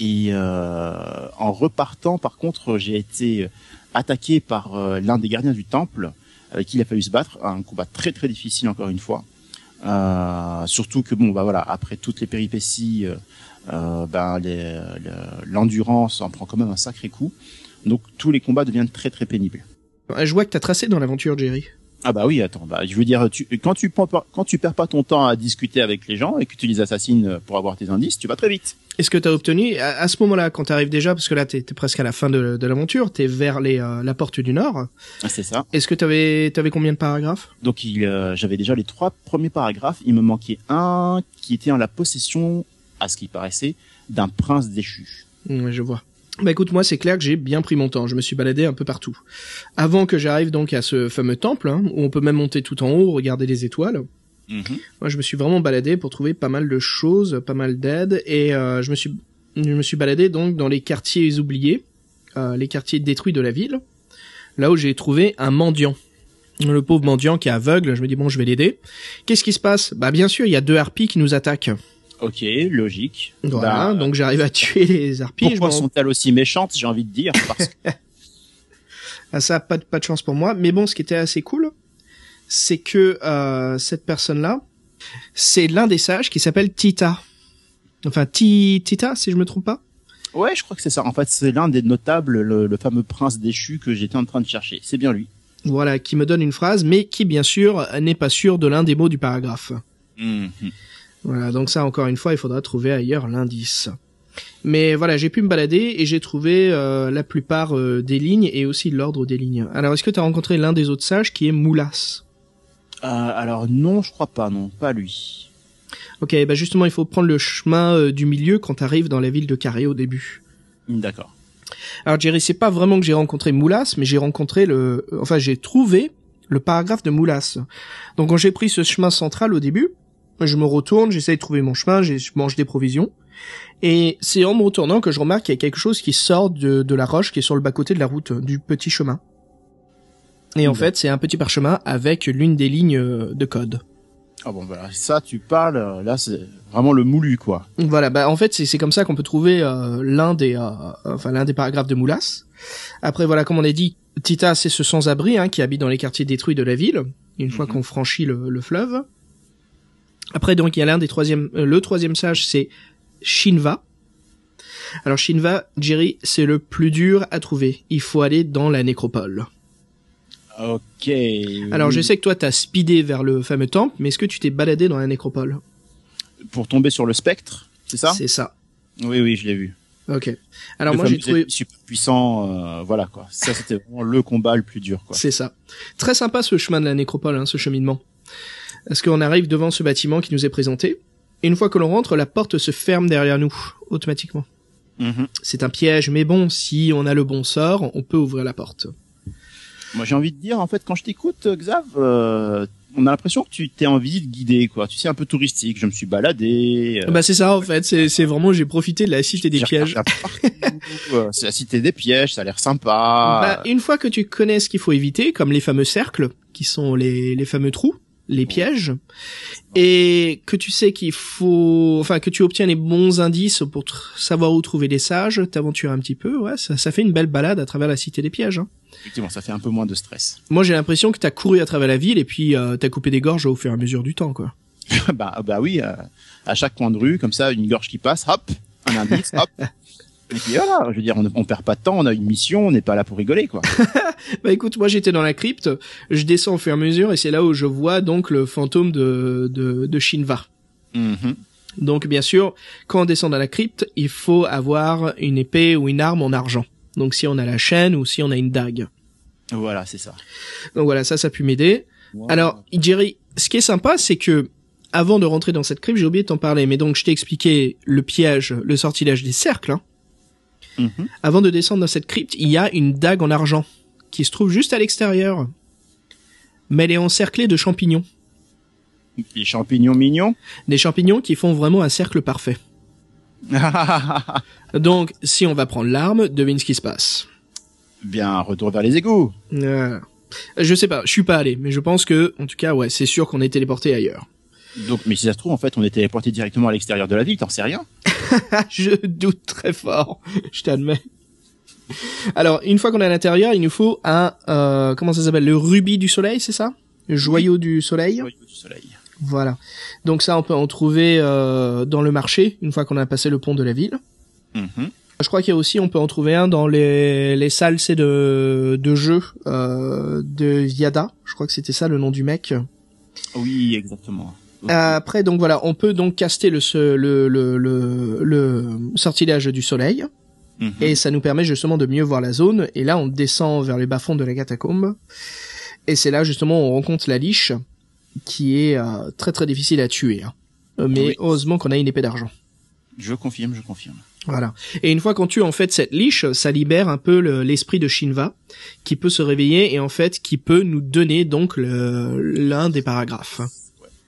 Et en repartant, par contre, j'ai été attaqué par l'un des gardiens du temple, avec qui il a fallu se battre, un combat très très difficile encore une fois. Euh, surtout que bon, bah voilà, après toutes les péripéties, euh, euh, ben l'endurance en prend quand même un sacré coup. Donc tous les combats deviennent très très pénibles. Je vois que t'as tracé dans l'aventure, Jerry? Ah bah oui, attends, bah je veux dire, tu, quand tu prends pas- quand tu perds pas ton temps à discuter avec les gens et que tu les assassines pour avoir tes indices, tu vas très vite. Est-ce que t'as obtenu à, à ce moment-là, quand t'arrives déjà, parce que là t'es t'es presque à la fin de, de l'aventure, t'es vers les, euh, la porte du nord. Ah, C'est ça. Est-ce que t'avais t'avais combien de paragraphes? Donc il, euh, j'avais déjà les trois premiers paragraphes. Il me manquait un qui était en la possession, à ce qui paraissait, d'un prince déchu. Ouais, je vois. Bah écoute, moi c'est clair que j'ai bien pris mon temps. Je me suis baladé un peu partout. Avant que j'arrive donc à ce fameux temple, hein, où on peut même monter tout en haut, regarder les étoiles. Moi, je me suis vraiment baladé pour trouver pas mal de choses, pas mal d'aides, et euh, je me suis, je me suis baladé donc dans les quartiers oubliés, euh, les quartiers détruits de la ville, là où j'ai trouvé un mendiant. Le pauvre mendiant qui est aveugle, je me dis bon, je vais l'aider. Qu'est-ce qui se passe? Bah bien sûr, il y a deux harpies qui nous attaquent. Ok, logique. Voilà, Bah, donc j'arrive à tuer les harpies. pourquoi sont-elles aussi méchantes J'ai envie de dire. Parce que [laughs] Ah, ça, pas de, pas de chance pour moi. Mais bon, ce qui était assez cool, c'est que euh, cette personne-là, c'est l'un des sages qui s'appelle Tita. Enfin, Ti- Tita, si je me trompe pas. ouais, je crois que c'est ça. En fait, c'est l'un des notables, le, le fameux prince déchu que j'étais en train de chercher. C'est bien lui. Voilà, qui me donne une phrase, mais qui, bien sûr, n'est pas sûr de l'un des mots du paragraphe. Mhm. Voilà, donc ça, encore une fois, il faudra trouver ailleurs l'indice. Mais voilà, j'ai pu me balader et j'ai trouvé euh, la plupart euh, des lignes et aussi l'ordre des lignes. Alors, est-ce que tu as rencontré l'un des autres sages qui est Moulas? Euh, alors non, je crois pas, non, pas lui. Ok, bah justement, il faut prendre le chemin euh, du milieu quand t'arrives dans la ville de Carré au début. D'accord. Alors Jerry, c'est pas vraiment que j'ai rencontré Moulas, mais j'ai rencontré le, enfin j'ai trouvé le paragraphe de Moulas. Donc quand j'ai pris ce chemin central au début, je me retourne, j'essaye de trouver mon chemin, je mange des provisions, et c'est en me retournant que je remarque qu'il y a quelque chose qui sort de, de la roche qui est sur le bas-côté de la route, du petit chemin. Et en fait, c'est un petit parchemin avec l'une des lignes euh, de code. Ah bon, voilà, ça, tu parles, euh, là, c'est vraiment le moulu, quoi. Voilà, bah en fait c'est comme ça qu'on peut trouver euh, l'un des euh, enfin l'un des paragraphes de Moulas. Après voilà, comme on a dit, Tita c'est ce sans-abri hein, qui habite dans les quartiers détruits de la ville. Une fois Mhm. qu'on franchit le, le fleuve. Après donc il y a l'un des troisième, euh, le troisième sage c'est Shinva. Alors Shinva, Jerry, c'est le plus dur à trouver. Il faut aller dans la nécropole. Ok. Alors je sais que toi t'as speedé vers le fameux temple, mais est-ce que tu t'es baladé dans la nécropole? Pour tomber sur le spectre, c'est ça? C'est ça. Oui, oui, je l'ai vu. Ok. Alors le moi j'ai trouvé... super puissant, euh, voilà quoi. Ça c'était vraiment le combat le plus dur quoi. C'est ça. Très sympa ce chemin de la nécropole, hein, ce cheminement. Parce qu'on arrive devant ce bâtiment qui nous est présenté? Et une fois que l'on rentre, la porte se ferme derrière nous, automatiquement. Mhm. C'est un piège, mais bon, si on a le bon sort, on peut ouvrir la porte. Moi j'ai envie de dire en fait quand je t'écoute Xav, euh, on a l'impression que tu t'es en visite guidée quoi. Tu sais un peu touristique. Je me suis baladé. euh, Bah c'est ça en fait, c'est c'est vraiment j'ai profité de la cité des pièges. [laughs] C'est la cité des pièges, ça a l'air sympa. Bah, une fois que tu connais ce qu'il faut éviter, comme les fameux cercles, qui sont les, les fameux trous, les pièges, et que tu sais qu'il faut, enfin que tu obtiens les bons indices pour savoir où trouver les sages, t'aventures un petit peu, ouais, ça, ça fait une belle balade à travers la cité des pièges. hein. Effectivement, ça fait un peu moins de stress. Moi j'ai l'impression que t'as couru à travers la ville et puis euh, t'as coupé des gorges au fur et à mesure du temps, quoi. [laughs] bah, bah oui, euh, à chaque coin de rue, comme ça, une gorge qui passe, hop, un indice, hop. [laughs] Et puis voilà, je veux dire, on, on perd pas de temps, on a une mission, on n'est pas là pour rigoler, quoi. [laughs] Bah écoute, moi j'étais dans la crypte, je descends au fur et à mesure et c'est là où je vois donc le fantôme de, de, de Shinva. Mhm. Donc bien sûr, quand on descend dans la crypte, il faut avoir une épée ou une arme en argent. Donc si on a la chaîne ou si on a une dague. Voilà, c'est ça. Donc voilà, ça, ça a pu m'aider. Alors, Jerry, ce qui est sympa, c'est que avant de rentrer dans cette crypte, j'ai oublié de t'en parler, mais donc je t'ai expliqué le piège, le sortilège des cercles. hein. Mhm. Avant de descendre dans cette crypte, il y a une dague en argent qui se trouve juste à l'extérieur. Mais elle est encerclée de champignons. Les champignons mignons. Des champignons qui font vraiment un cercle parfait. [laughs] Donc, si on va prendre l'arme, devine ce qui se passe. Bien, retour vers les égouts. Voilà. Je sais pas, je suis pas allé, mais je pense que, en tout cas, ouais, c'est sûr qu'on est téléporté ailleurs. Donc, mais si ça se trouve, en fait, on est téléporté directement à l'extérieur de la ville, t'en sais rien. [laughs] je doute très fort, je t'admets. Alors, une fois qu'on est à l'intérieur, il nous faut un, euh, comment ça s'appelle, le rubis du soleil, c'est ça? Le joyau du soleil. Joyau du soleil. Voilà. Donc ça, on peut en trouver euh, dans le marché une fois qu'on a passé le pont de la ville. Mhm. Je crois qu'il y a aussi, on peut en trouver un dans les, les salles c'est de, de jeu euh, de Viada. Je crois que c'était ça le nom du mec. Oui, exactement. Après, donc voilà, on peut donc caster le, le, le, le, le sortilège du soleil. Mhm. Et ça nous permet justement de mieux voir la zone. Et là, on descend vers les bas-fonds de la catacombe. Et c'est là justement où on rencontre la liche, qui est euh, très très difficile à tuer. hein. Euh, Mais Oui. heureusement qu'on a une épée d'argent. Je confirme, je confirme. Voilà. Et une fois qu'on tue en fait cette liche, ça libère un peu le- l'esprit de Shinva, qui peut se réveiller et en fait qui peut nous donner donc l'un des paragraphes.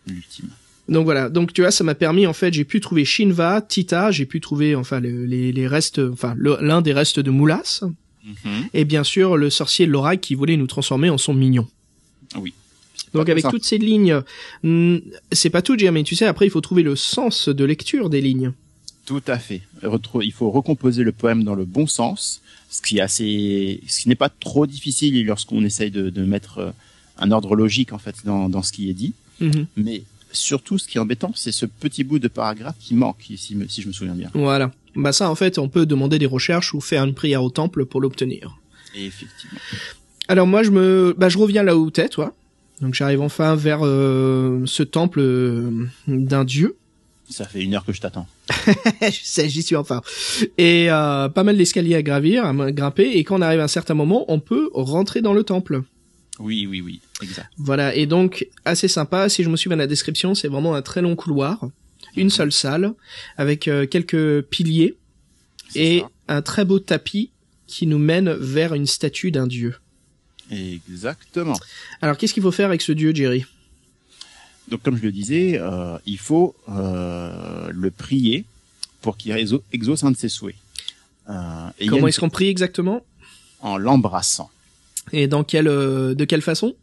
L'ultime. Donc voilà, donc tu vois, ça m'a permis en fait, j'ai pu trouver Shinva, Tita, j'ai pu trouver enfin le- les, les restes, enfin l'un des restes de Moulas, Mhm. et bien sûr le sorcier Lorak qui voulait nous transformer en son mignon. Oui. Donc Pas avec ça. toutes ces lignes, hmm, c'est pas tout, mais tu sais, après il faut trouver le sens de lecture des lignes. Tout à fait. Il faut recomposer le poème dans le bon sens, ce qui est assez, ce qui n'est pas trop difficile lorsqu'on essaye de, de mettre euh, un ordre logique en fait dans, dans ce qui est dit. Mhm. Mais surtout, ce qui est embêtant, c'est ce petit bout de paragraphe qui manque, si, me- si je me souviens bien. Voilà. Bah ça en fait, on peut demander des recherches ou faire une prière au temple pour l'obtenir. Effectivement. Alors moi je me, bah je reviens là où t'es, toi. Donc j'arrive enfin vers euh, ce temple euh, d'un dieu. Ça fait une heure que je t'attends. [laughs] je sais, j'y suis enfin. Et euh, pas mal d'escaliers à gravir, à grimper, et quand on arrive à un certain moment, on peut rentrer dans le temple. Oui, oui, oui. Exact. Voilà, et donc assez sympa, si je me souviens de la description, c'est vraiment un très long couloir, une seule salle, avec euh, quelques piliers, et ça. un très beau tapis qui nous mène vers une statue d'un dieu. Exactement. Alors qu'est-ce qu'il faut faire avec ce dieu, Jerry? Donc, comme je le disais, euh, il faut euh, le prier pour qu'il exauce un de ses souhaits. Comment une- est-ce qu'on prie exactement? En l'embrassant. Et dans quelle, euh, de quelle façon?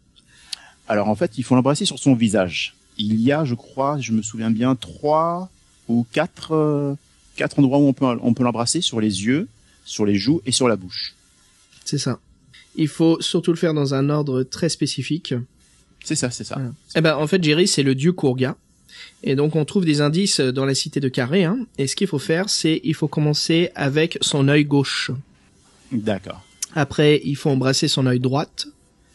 Alors en fait, il faut l'embrasser sur son visage. Il y a, je crois, je me souviens bien, trois ou quatre, euh, quatre endroits où on peut, on peut l'embrasser sur les yeux, sur les joues et sur la bouche. C'est ça. Il faut surtout le faire dans un ordre très spécifique. C'est ça, c'est ça. Voilà. Eh ben, en fait, Jerry, c'est le dieu Kurga. Et donc on trouve des indices dans la cité de Carré. Hein, et ce qu'il faut faire, c'est il faut commencer avec son œil gauche. D'accord. Après, il faut embrasser son œil droite.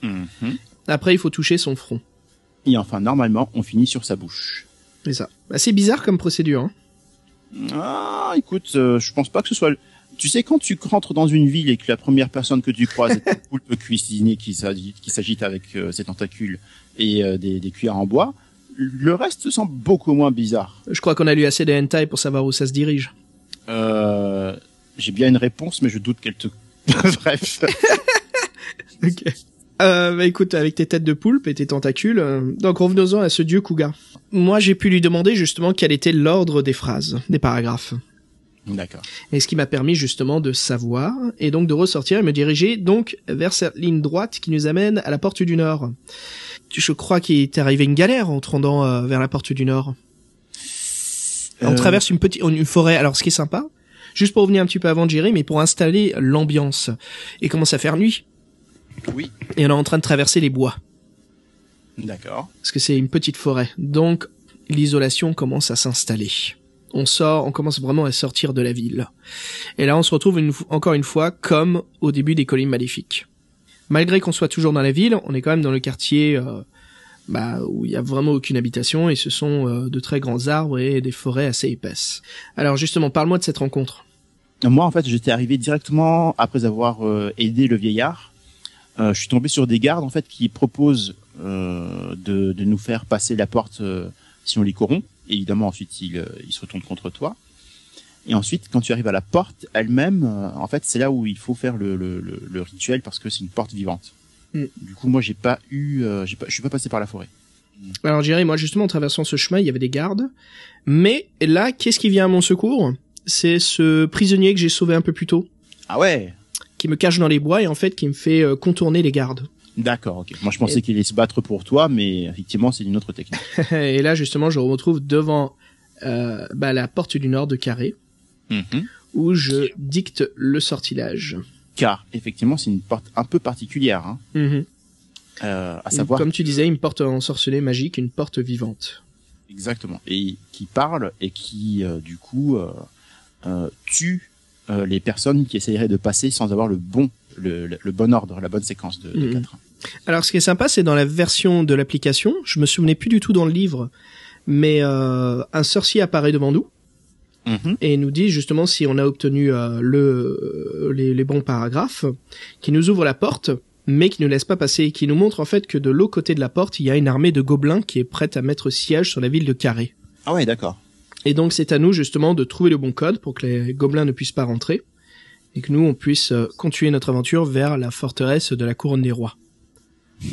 Mhm. Après, il faut toucher son front. Et enfin, normalement, on finit sur sa bouche. C'est ça. Bah, c'est bizarre comme procédure. Hein. Ah, écoute, euh, je pense pas que ce soit. le- Tu sais, quand tu rentres dans une ville et que la première personne que tu croises est un [laughs] poulpe cuisiné qui s'agite, qui s'agite avec euh, ses tentacules et euh, des, des cuillères en bois, le reste semble beaucoup moins bizarre. Je crois qu'on a lu assez de hentai pour savoir où ça se dirige. Euh, J'ai bien une réponse, mais je doute qu'elle te. [laughs] Bref. [laughs] Ok. Euh, bah écoute, avec tes têtes de poulpe et tes tentacules, euh, donc revenons-en à ce dieu Kuga. Moi, j'ai pu lui demander justement quel était l'ordre des phrases, des paragraphes. D'accord. Et ce qui m'a permis justement de savoir, et donc de ressortir et me diriger donc vers cette ligne droite qui nous amène à la porte du Nord. Je crois qu'il t'est arrivé une galère en te rendant euh, vers la porte du Nord. On Euh, traverse une petite une forêt. Alors ce qui est sympa, juste pour revenir un petit peu avant Jerry, mais pour installer l'ambiance. Et commence à faire nuit. Oui. Et on est en train de traverser les bois. D'accord. Parce que c'est une petite forêt. Donc l'isolation commence à s'installer. On sort, on commence vraiment à sortir de la ville. Et là on se retrouve une, encore une fois comme au début des collines maléfiques. Malgré qu'on soit toujours dans la ville, on est quand même dans le quartier euh, bah, où il y a vraiment aucune habitation et ce sont euh, de très grands arbres et des forêts assez épaisses. Alors justement, parle-moi de cette rencontre. Moi, en fait, j'étais arrivé directement après avoir euh, aidé le vieillard. Euh, je suis tombé sur des gardes en fait qui proposent de, nous faire passer la porte si on les corrompt. Évidemment, ensuite ils, ils se retournent contre toi. Et ensuite, quand tu arrives à la porte elle-même, en fait, c'est là où il faut faire le rituel parce que c'est une porte vivante. Mm. Du coup, moi, j'ai pas eu, euh, j'ai pas, je suis pas passé par la forêt. Alors Jerry, moi justement en traversant ce chemin, il y avait des gardes. Mais là, qu'est-ce qui vient à mon secours? C'est ce prisonnier que j'ai sauvé un peu plus tôt, Ah ouais? qui me cache dans les bois et en fait qui me fait euh, contourner les gardes. D'accord. Ok. Moi, je pensais qu'il allait se battre pour toi, mais effectivement, c'est une autre technique. [laughs] et là justement, je me retrouve devant euh, bah, la porte du nord de Carré, Mhm. où je dicte le sortilège. Car effectivement, c'est une porte un peu particulière. Hein. Mhm. Euh, à savoir Comme tu disais, une porte ensorcelée magique, une porte vivante. exactement et qui parle et qui euh, du coup euh, tue les personnes qui essaieraient de passer sans avoir le bon le, le- le bon ordre la bonne séquence de, de Mhm. quatre. Alors ce qui est sympa, c'est dans la version de l'application, je me souvenais plus du tout dans le livre, mais un sorcier apparaît devant nous Mhm. et nous dit justement si on a obtenu euh, le les, les bons paragraphes, qui nous ouvre la porte, mais qui ne laisse pas passer, qui nous montre en fait que de l'autre côté de la porte, il y a une armée de gobelins qui est prête à mettre siège sur la ville de Carré. Ah ouais d'accord. Et donc c'est à nous justement de trouver le bon code pour que les gobelins ne puissent pas rentrer et que nous on puisse euh, continuer notre aventure vers la forteresse de la couronne des rois. [laughs]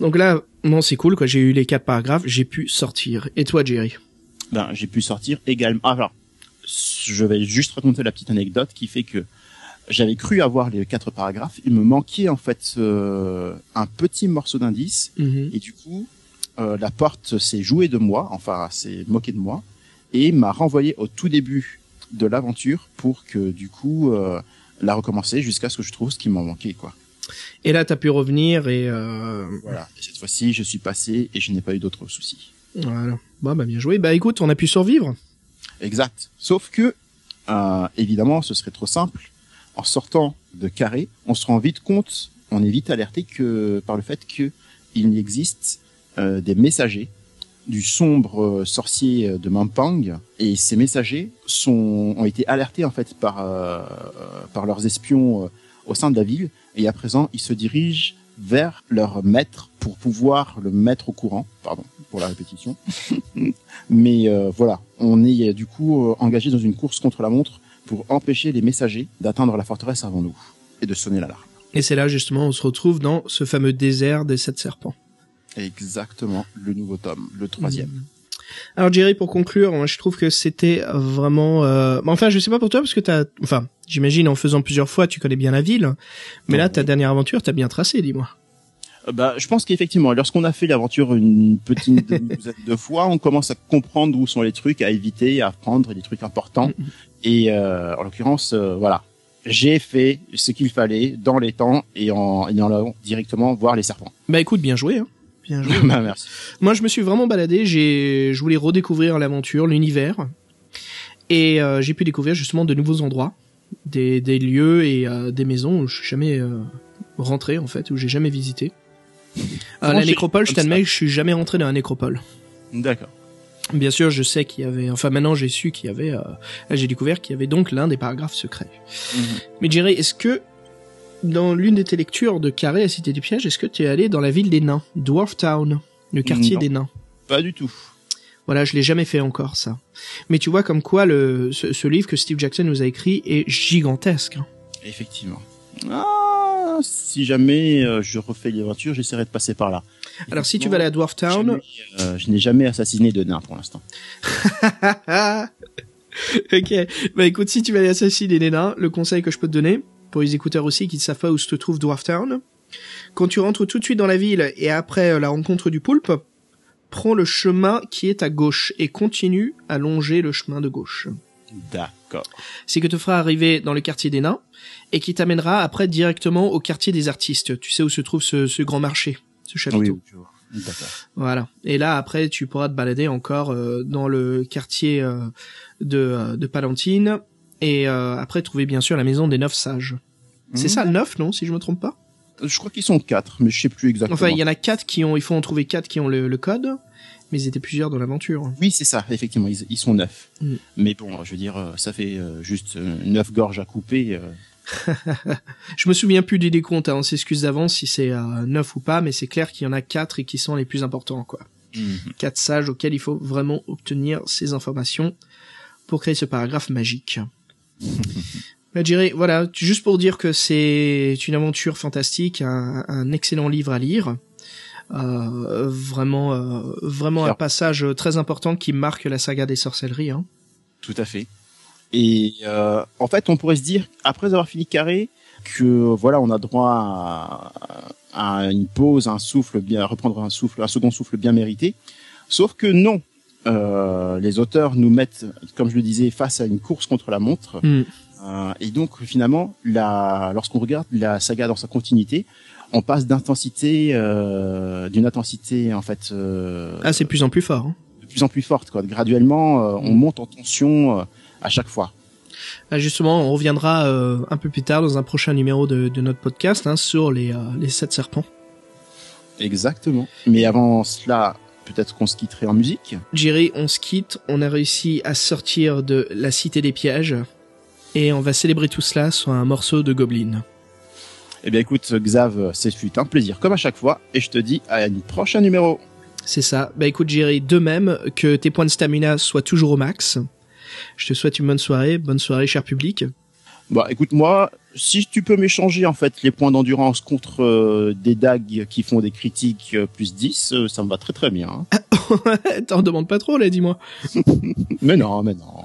Donc là, non, c'est cool, quoi. J'ai eu les quatre paragraphes, j'ai pu sortir. Et toi, Jerry? Ben j'ai pu sortir également. Ah, alors je vais juste raconter la petite anecdote qui fait que j'avais cru avoir les quatre paragraphes. Il me manquait en fait euh, un petit morceau d'indice Et du coup, euh, la porte s'est jouée de moi, enfin s'est moquée de moi, et m'a renvoyé au tout début de l'aventure pour que du coup euh, la recommencer jusqu'à ce que je trouve ce qui m'en manquait quoi. Et là, t'as pu revenir et euh, Voilà. Et cette fois-ci, je suis passé et je n'ai pas eu d'autres soucis. Voilà. Bah bien joué. Bah écoute, on a pu survivre. Exact. Sauf que euh, évidemment, ce serait trop simple. En sortant de carré, on se rend vite compte, on est vite alerté que par le fait que il existe euh, des messagers du sombre euh, sorcier de Mampang et ces messagers ont été alertés en fait par par leurs espions au sein de la ville et à présent ils se dirigent vers leur maître pour pouvoir le mettre au courant pardon pour la répétition. [laughs] Mais euh, voilà on est du coup euh, engagé dans une course contre la montre pour empêcher les messagers d'atteindre la forteresse avant nous et de sonner l'alarme. Et c'est là justement, on se retrouve dans ce fameux désert des sept serpents. exactement le nouveau tome le troisième Alors Jerry, pour conclure, moi, je trouve que c'était vraiment. Euh... bah, Enfin, je sais pas pour toi parce que t'as. Enfin, j'imagine en faisant plusieurs fois, tu connais bien la ville. Mais là, Oui. ta dernière aventure, t'as bien tracé, dis-moi. Euh, Bah, je pense qu'effectivement, lorsqu'on a fait l'aventure une petite [laughs] de fois, on commence à comprendre où sont les trucs à éviter, à prendre, les trucs importants. Et euh, en l'occurrence, euh, voilà, j'ai fait ce qu'il fallait dans les temps et en, et en allant directement voir les serpents. Bah écoute, bien joué. Hein. Bien [laughs] joué. bah, merci. Moi, je me suis vraiment baladé. J'ai, je voulais redécouvrir l'aventure, l'univers, et euh, j'ai pu découvrir justement de nouveaux endroits, des, des lieux et euh, des maisons où je suis jamais euh, rentré en fait, où j'ai jamais visité. Euh, la nécropole, je t'admets, je suis jamais rentré dans la nécropole. D'accord. Bien sûr, je sais qu'il y avait. Enfin, maintenant, j'ai su qu'il y avait. euh, j'ai découvert qu'il y avait donc l'un des paragraphes secrets. Mhm. Mais Jerry, est-ce que dans l'une de tes lectures de Carré à Cité des Pièges, est-ce que tu es allé dans la ville des nains, Dwarf Town, le quartier Non. des nains? Pas du tout. Voilà, je l'ai jamais fait encore ça. Mais tu vois comme quoi le ce, ce livre que Steve Jackson nous a écrit est gigantesque. Effectivement. Ah, si jamais euh, je refais l'aventure, j'essaierai de passer par là. Alors si tu vas aller à Dwarf Town, Jamais, euh, je n'ai jamais assassiné de nain pour l'instant. [laughs] ok. Bah écoute, si tu vas aller assassiner les nains, le conseil que je peux te donner, pour les écouteurs aussi qui ne savent pas où se trouve Dwarf Town, quand tu rentres tout de suite dans la ville et après euh, la rencontre du poulpe, prends le chemin qui est à gauche et continue à longer le chemin de gauche. D'accord. C'est que te fera arriver dans le quartier des nains et qui t'amènera après directement au quartier des artistes. Tu sais où se trouve ce, ce grand marché, ce chapiteau. Oui, oui. Voilà. Et là, après, tu pourras te balader encore euh, dans le quartier euh, de, de Palantine et euh, après trouver bien sûr la maison des neuf sages. C'est ça, neuf, non, si je me trompe pas? Je crois qu'ils sont quatre, mais je sais plus exactement. Enfin, il y en a quatre qui ont, il faut en trouver quatre qui ont le, le code, mais ils étaient plusieurs dans l'aventure. Oui, c'est ça, effectivement, ils, ils sont neuf. Mm. Mais bon, je veux dire, euh, ça fait euh, juste euh, neuf gorges à couper. [laughs] Je me souviens plus du décompte, hein, on s'excuse d'avance si c'est euh, neuf ou pas, mais c'est clair qu'il y en a quatre et qui sont les plus importants, quoi. Quatre sages auxquels il faut vraiment obtenir ces informations pour créer ce paragraphe magique. Bah, Jerry, voilà, tu- juste pour dire que c'est une aventure fantastique, un, un excellent livre à lire. Euh, vraiment, euh, vraiment un passage très important qui marque la saga des sorcelleries. Hein. Tout à fait. Et euh, en fait, on pourrait se dire, après avoir fini Carré, que voilà, on a droit à, à une pause, un souffle bien, à reprendre un souffle, un second souffle bien mérité. Sauf que non, Euh, les auteurs nous mettent, comme je le disais, face à une course contre la montre. Mm. Euh, et donc, finalement, la, lorsqu'on regarde la saga dans sa continuité, on passe d'intensité, euh, d'une intensité en fait Ah, c'est de plus en plus fort. Hein. de plus en plus forte. Quoi. Graduellement, on monte en tension à chaque fois. Ah, justement, on reviendra un peu plus tard dans un prochain numéro de, de notre podcast hein, sur les, les sept serpents. Exactement. Mais avant cela, peut-être qu'on se quitterait en musique. Jerry, on se quitte, on a réussi à sortir de la cité des pièges et on va célébrer tout cela sur un morceau de Goblin. Eh bien, écoute, Xav, ce fut un plaisir comme à chaque fois, et je te dis à un prochain numéro. C'est ça. Bah écoute Jerry, de même que tes points de stamina soient toujours au max. Je te souhaite une bonne soirée, bonne soirée cher public. Bah, écoute, moi, si tu peux m'échanger en fait les points d'endurance contre euh, des dagues qui font des critiques euh, plus 10, euh, ça me va très très bien. hein. [laughs] T'en demandes pas trop là, dis-moi. [laughs] mais non, mais non.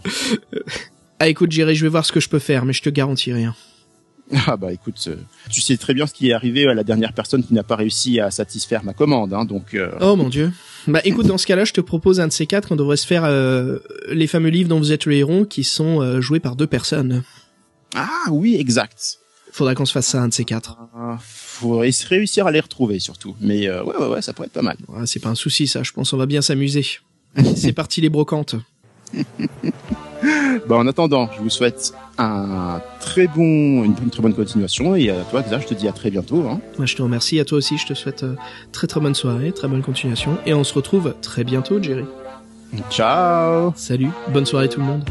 Ah écoute Jerry, je vais voir ce que je peux faire, mais je te garantis rien. Ah bah écoute, tu sais très bien ce qui est arrivé à la dernière personne qui n'a pas réussi à satisfaire ma commande, hein, donc Oh mon dieu. Bah écoute, dans ce cas-là, je te propose un de ces quatre qu'on devrait se faire les fameux livres dont vous êtes le héros qui sont joués par deux personnes. Ah oui, exact. Faudra qu'on se fasse ça un de ces quatre. Euh, faudrait se réussir à les retrouver surtout. Mais euh, ouais, ouais, ouais, ça pourrait être pas mal. Ouais, c'est pas un souci ça, je pense on va bien s'amuser. [laughs] C'est parti les brocantes. [laughs] Bah, en attendant, je vous souhaite un très bon, une, très bonne continuation et à toi, Xav, je te dis à très bientôt. Hein. Moi je te remercie, à toi aussi je te souhaite euh, très très bonne soirée, très bonne continuation et on se retrouve très bientôt Jerry. Ciao Salut, bonne soirée tout le monde.